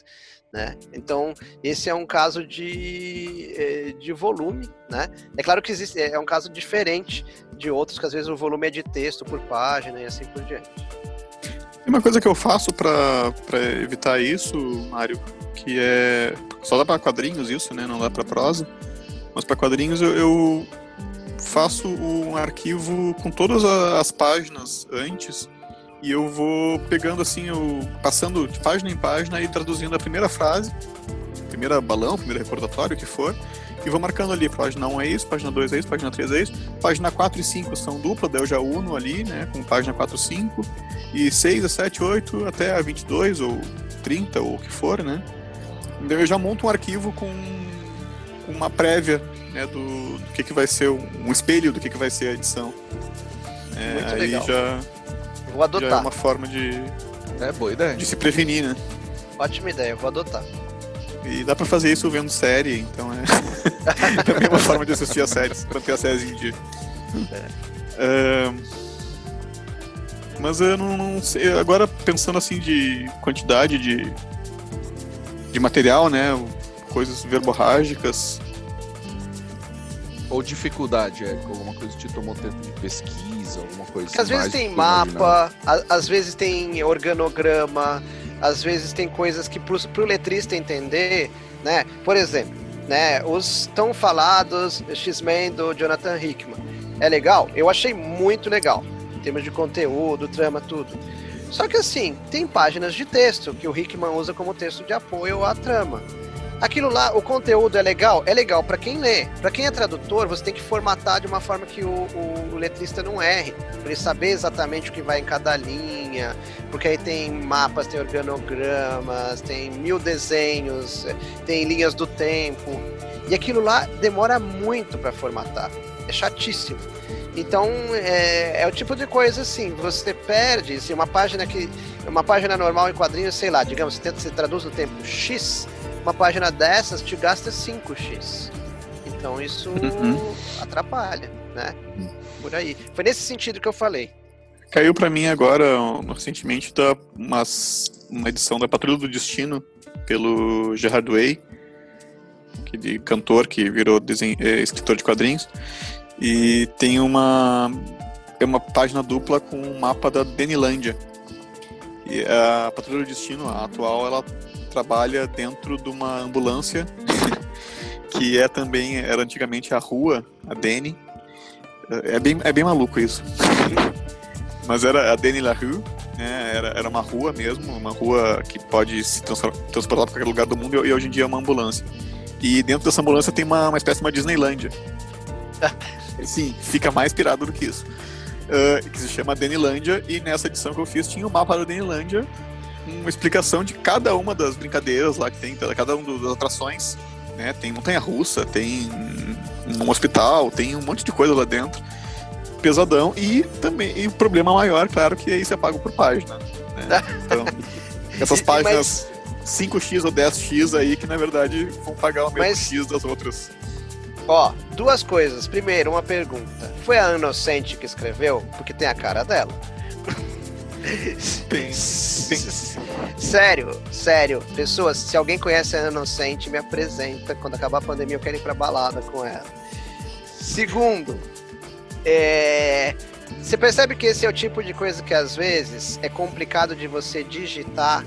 Né? Então, esse é um caso de, eh, de volume, né? É claro que existe, é um caso diferente de outros, que às vezes o volume é de texto por página e assim por diante. Tem uma coisa que eu faço para evitar isso, Mário, que é. Só dá para quadrinhos isso, né? Não dá para prosa. Mas para quadrinhos eu, eu, faço um arquivo com todas as páginas antes e eu vou pegando assim, eu, passando de página em página e traduzindo a primeira frase, primeira balão, primeiro recordatório, o que for, e vou marcando ali, página 1 é isso, página 2 é isso, página 3 é isso, página 4 e 5 são dupla, daí eu já uno ali, né, com página 4 e 5, e 6 a 7, 8 até a 22 ou 30 ou o que for, né. Então eu já monto um arquivo com uma prévia né, do, do que, que vai ser, um espelho do que, que vai ser a edição. É, Muito aí legal. já, Vou já é adotar. uma forma de, É boa ideia. de se prevenir, né? Ótima ideia, vou adotar. E dá pra fazer isso vendo série, então é também uma forma de assistir as séries, pra ter as séries em dia. É, Mas eu não, não sei. Agora pensando assim de quantidade de, de material, né? Coisas verborrágicas. Ou dificuldade, é alguma coisa que te tomou tempo de pesquisa, alguma coisa Porque às vezes tem mapa, a- às vezes tem organograma, às vezes tem coisas que pro, pro letrista entender, né? Por exemplo, né, os tão falados X-Men do Jonathan Hickman. É legal? Eu achei muito legal. Em termos de conteúdo, trama, tudo. Só que assim, tem páginas de texto que o Hickman usa como texto de apoio à trama. Aquilo lá, o conteúdo é legal? É legal para quem lê. Para quem é tradutor, você tem que formatar de uma forma que o, o- o letrista não erre. Pra ele saber exatamente o que vai em cada linha. Porque aí tem mapas, tem organogramas, tem mil desenhos, tem linhas do tempo. E aquilo lá demora muito para formatar. É chatíssimo. Então é, é o tipo de coisa assim, você perde, se uma página que. Uma página normal em quadrinhos, sei lá, digamos, você, tenta, você traduz no tempo X, uma página dessas te gasta 5x. Então isso Uhum. atrapalha, né? Por aí. Foi nesse sentido que eu falei. Caiu pra mim agora, recentemente, da, umas, uma edição da Patrulha do Destino, pelo Gerard Way, aquele cantor que virou desen- eh, escritor de quadrinhos. E tem uma, é uma página dupla com um mapa da Denilândia. E a Patrulha do Destino, a atual, ela trabalha dentro de uma ambulância, que é também, era antigamente a rua, a Deni. É bem, é bem maluco isso. Mas era a Deni La Rue, né? Era, era uma rua mesmo, uma rua que pode se transportar para qualquer lugar do mundo e hoje em dia é uma ambulância. E dentro dessa ambulância tem uma, uma espécie de uma Disneylândia. Sim, fica mais pirado do que isso. Ah, que se chama Denilândia, e nessa edição que eu fiz tinha o mapa da Denilândia, uma explicação de cada uma das brincadeiras lá que tem, cada uma das atrações. Né? Tem montanha russa, tem um hospital, tem um monte de coisa lá dentro. Pesadão. E também e o problema maior, claro, que aí você paga por página. Né? Então, essas páginas 5x ou 10x aí que na verdade vão pagar o mesmo Mas- x das outras. Ó, duas coisas. Primeiro, uma pergunta. Foi a Inocente que escreveu? Porque tem a cara dela. Sério, sério. Pessoas, se alguém conhece a Inocente, me apresenta. Quando acabar a pandemia, eu quero ir pra balada com ela. Segundo, é... Você percebe que esse é o tipo de coisa que às vezes é complicado de você digitar.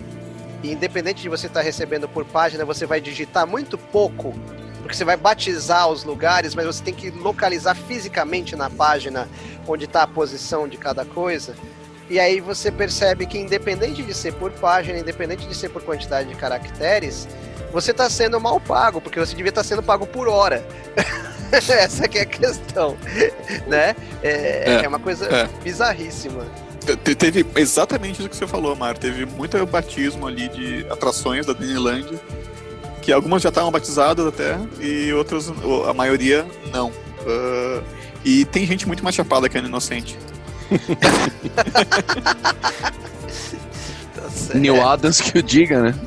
E independente de você estar recebendo por página, você vai digitar muito pouco. Porque você vai batizar os lugares, mas você tem que localizar fisicamente na página onde está a posição de cada coisa. E aí você percebe que independente de ser por página, independente de ser por quantidade de caracteres, você está sendo mal pago, porque você devia estar sendo pago por hora. Essa que é a questão, né? É, É, é uma coisa é. bizarríssima. Te- Teve exatamente isso que você falou, Mar. Teve muito batismo ali de atrações da Disneyland, que algumas já estavam batizadas até, e outras, a maioria, não. Ah, e tem gente muito mais chapada que a Inocente. Tá certo. Neil Adams que o diga, né?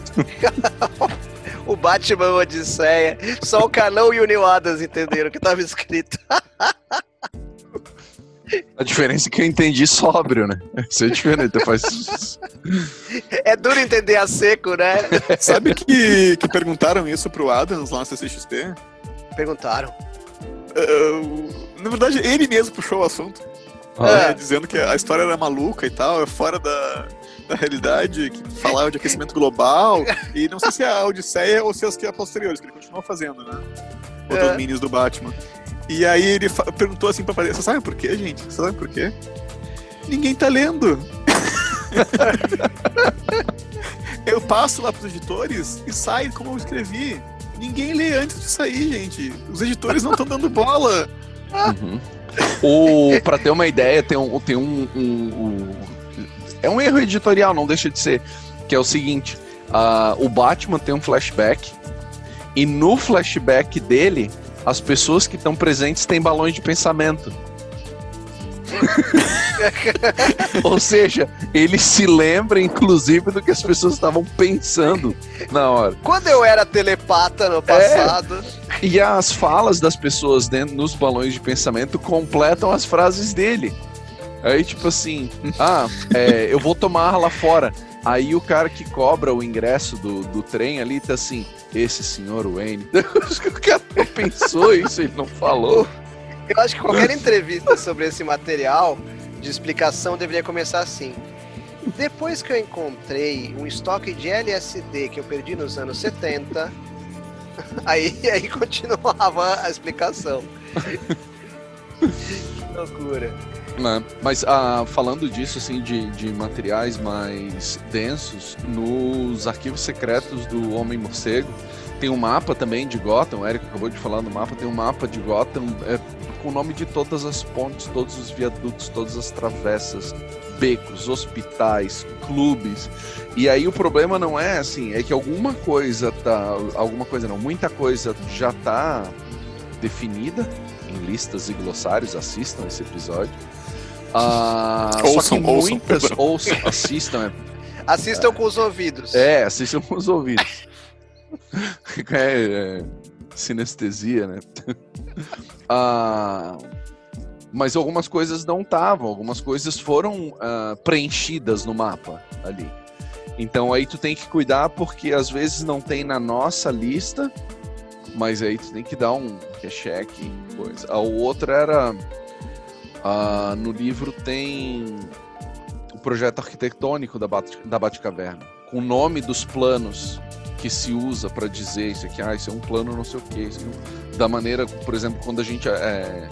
O Batman Odisseia. Só o Carlão e o Neil Adams entenderam o que estava escrito. A diferença é que eu entendi sóbrio, né? Isso é diferente. Faz... É duro entender a seco, né? Sabe que, que perguntaram isso pro Adams lá na CCXP? Perguntaram. Ah, na verdade, ele mesmo puxou o assunto. Né, dizendo que a história era maluca e tal, é fora da, da realidade, que falava de aquecimento global, e não sei se é a Odisseia ou se as que é posteriores, que ele continuou fazendo, né? O É. domínios do Batman. E aí ele perguntou assim pra parede, você sabe por quê, gente? Você sabe por quê? Ninguém tá lendo. Eu passo lá pros editores e sai como eu escrevi. Ninguém lê antes de sair, gente. Os editores não estão dando bola. Uhum. O, pra ter uma ideia, tem um, tem um, um, um, É um erro editorial, não deixa de ser. Que é o seguinte: uh, o Batman tem um flashback. E no flashback dele, as pessoas que estão presentes têm balões de pensamento. Ou seja, ele se lembra, inclusive, do que as pessoas estavam pensando na hora. Quando eu era telepata no passado. É, e as falas das pessoas dentro nos balões de pensamento completam as frases dele. Aí, tipo assim, ah, é, eu vou tomar lá fora. Aí o cara que cobra o ingresso do, do trem ali tá assim, esse senhor Wayne. o cara não pensou isso, ele não falou. Eu acho que qualquer entrevista sobre esse material de explicação deveria começar assim. Depois que eu encontrei um estoque de LSD que eu perdi nos anos 70, aí, aí continuava a explicação. que loucura. Né? Mas ah, falando disso, assim, de, de materiais mais densos, nos arquivos secretos do Homem Morcego, tem um mapa também de Gotham, o Eric acabou de falar no mapa, tem um mapa de Gotham é, com o nome de todas as pontes, todos os viadutos, todas as travessas, becos, hospitais, clubes. E aí o problema não é assim, é que alguma coisa tá, alguma coisa não, muita coisa já tá definida em listas e glossários, assistam esse episódio. Ah, ouçam, só que muitas ouçam, ouçam assistam. É, assistam é, com os ouvidos. É, assistam com os ouvidos. é, é, sinestesia, né? ah, mas algumas coisas não estavam, algumas coisas foram uh, preenchidas no mapa ali. Então aí tu tem que cuidar porque às vezes não tem na nossa lista, mas aí tu tem que dar um check coisa. A outra era uh, no livro tem o projeto arquitetônico da, Bat da Batcaverna, com o nome dos planos que se usa para dizer isso aqui, ah, isso é um plano não sei o é da maneira, por exemplo, quando a gente é,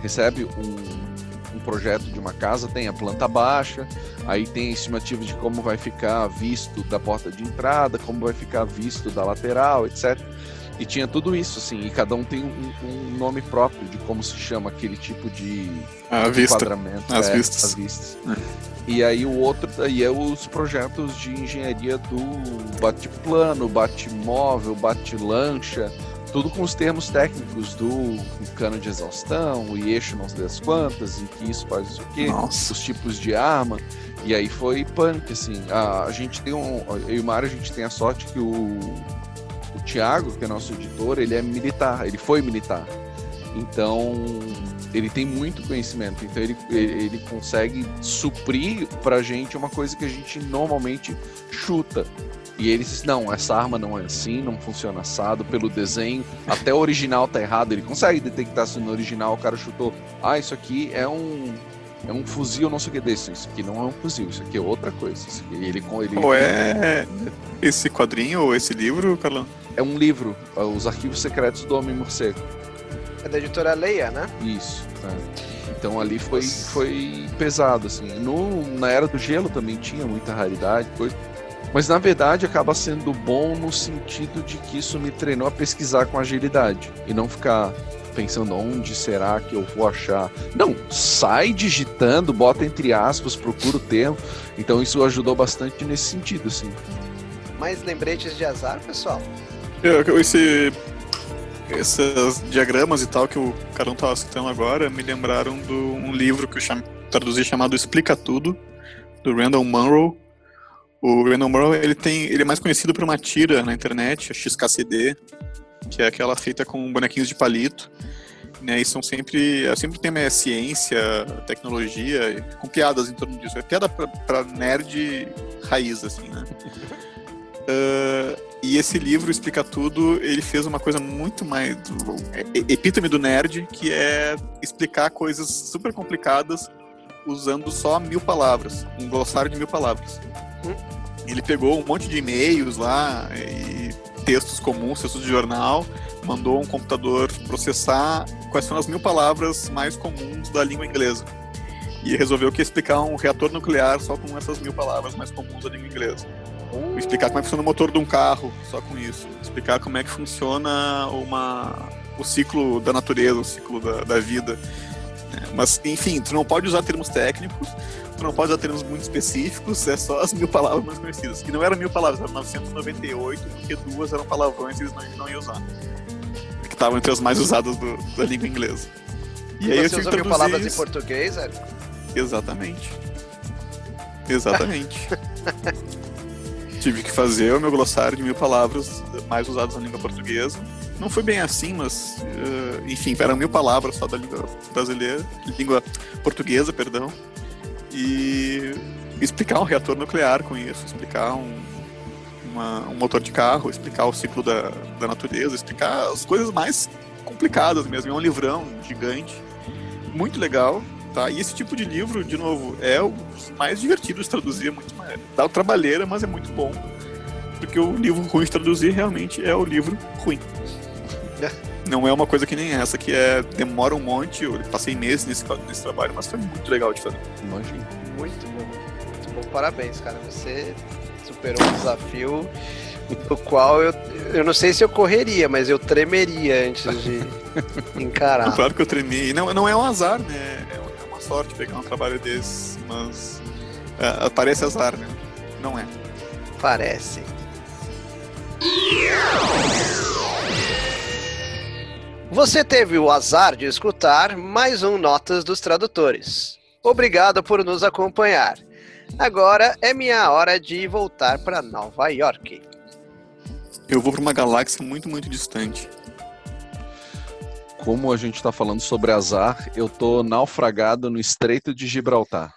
recebe um, um, projeto de uma casa, tem a planta baixa, aí tem a estimativa de como vai ficar visto da porta de entrada, como vai ficar visto da lateral, etc. E tinha tudo isso, assim, e cada um tem um, um nome próprio de como se chama aquele tipo de, a de vista. enquadramento. As é, vistas. As vistas. É. E aí o outro aí é os projetos de engenharia do bate-plano, bate-móvel, bate-lancha, tudo com os termos técnicos do cano de exaustão, o eixo não sei das quantas, e que isso faz isso aqui, os tipos de arma. E aí foi punk, assim. A, a gente tem um. Eu e o Mário, a gente tem a sorte que o, o Thiago, que é nosso editor, ele é militar, ele foi militar. Então ele tem muito conhecimento, então ele, ele consegue suprir pra gente uma coisa que a gente normalmente chuta. E ele diz: não, essa arma não é assim, não funciona assado, pelo desenho, até o original tá errado. Ele consegue detectar se no original o cara chutou: ah, isso aqui é um. É um fuzil, não sei o que desse. Isso aqui não é um fuzil, isso aqui é outra coisa. Isso aqui, ele, ele, ou é esse quadrinho ou esse livro, Carlão? É um livro, Os Arquivos Secretos do Homem Morcego. É da editora Leia, né? Isso. É. Então ali foi, foi pesado, assim. No, na Era do Gelo também tinha muita raridade, coisa. Mas na verdade acaba sendo bom no sentido de que isso me treinou a pesquisar com agilidade e não ficar pensando onde será que eu vou achar. Não, sai digitando, bota entre aspas, procura o termo. Então isso ajudou bastante nesse sentido, assim. Mais lembretes de azar, pessoal? Esse esses diagramas e tal que o Carão estava citando agora me lembraram de um livro que eu cham... traduzi chamado Explica Tudo, do Randall Munro. O Randall Munro ele tem, ele é mais conhecido por uma tira na internet, a XKCD, que é aquela feita com bonequinhos de palito. Né, e são sempre, sempre tem é ciência, tecnologia, com piadas em torno disso. É piada para nerd raiz, assim, né? Uh, E esse livro explica tudo. Ele fez uma coisa muito mais é, epítome do nerd, que é explicar coisas super complicadas usando só mil palavras, um glossário de mil palavras. Ele pegou um monte de e-mails lá e textos comuns, textos de jornal, mandou um computador processar quais são as mil palavras mais comuns da língua inglesa. E resolveu que explicar um reator nuclear só com essas mil palavras mais comuns da língua inglesa. Explicar como é que funciona o motor de um carro, só com isso. Explicar como é que funciona uma, o ciclo da natureza, o ciclo da, da vida. É, mas, enfim, tu não pode usar termos técnicos, tu não pode usar termos muito específicos, é só as mil palavras mais conhecidas. Que não eram mil palavras, eram 998, porque duas eram palavrões e eles não, não iam usar. Que estavam entre as mais usadas do, da língua inglesa. E, e aí você eu tive mil palavras isso. em português, Érico? Exatamente. Exatamente. tive que fazer o meu glossário de mil palavras mais usadas na língua portuguesa. Não foi bem assim, mas uh, enfim, eram mil palavras só da língua brasileira, língua portuguesa, perdão. E explicar um reator nuclear com isso, explicar um, uma, um motor de carro, explicar o ciclo da, da natureza, explicar as coisas mais complicadas mesmo. É um livrão gigante, muito legal. Tá? E esse tipo de livro, de novo, é o mais divertido de traduzir, é muito mais. Dá trabalheira, mas é muito bom. Porque o livro ruim de traduzir realmente é o livro ruim. Não é uma coisa que nem essa, que é demora um monte. Eu passei meses nesse, nesse trabalho, mas foi muito legal de fazer. Imagina. Muito bom. Muito bom. Parabéns, cara. Você superou um desafio do qual eu, eu não sei se eu correria, mas eu tremeria antes de encarar. Claro que eu tremi. Não, não é um azar, né? É sorte pegar um trabalho desse, mas é, parece azar, né? Não é. Parece. Você teve o azar de escutar mais um Notas dos Tradutores. Obrigado por nos acompanhar. Agora é minha hora de voltar para Nova York. Eu vou para uma galáxia muito, muito distante como a gente está falando sobre azar, eu tô naufragado no Estreito de Gibraltar.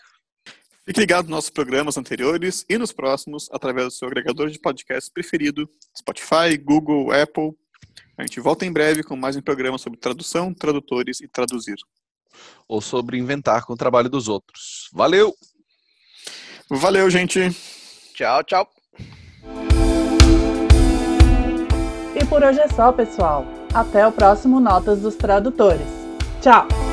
Fique ligado nos nossos programas anteriores e nos próximos através do seu agregador de podcast preferido, Spotify, Google, Apple. A gente volta em breve com mais um programa sobre tradução, tradutores e traduzir. Ou sobre inventar com o trabalho dos outros. Valeu! Valeu, gente! Tchau, tchau! E por hoje é só, pessoal. Até o próximo Notas dos Tradutores. Tchau!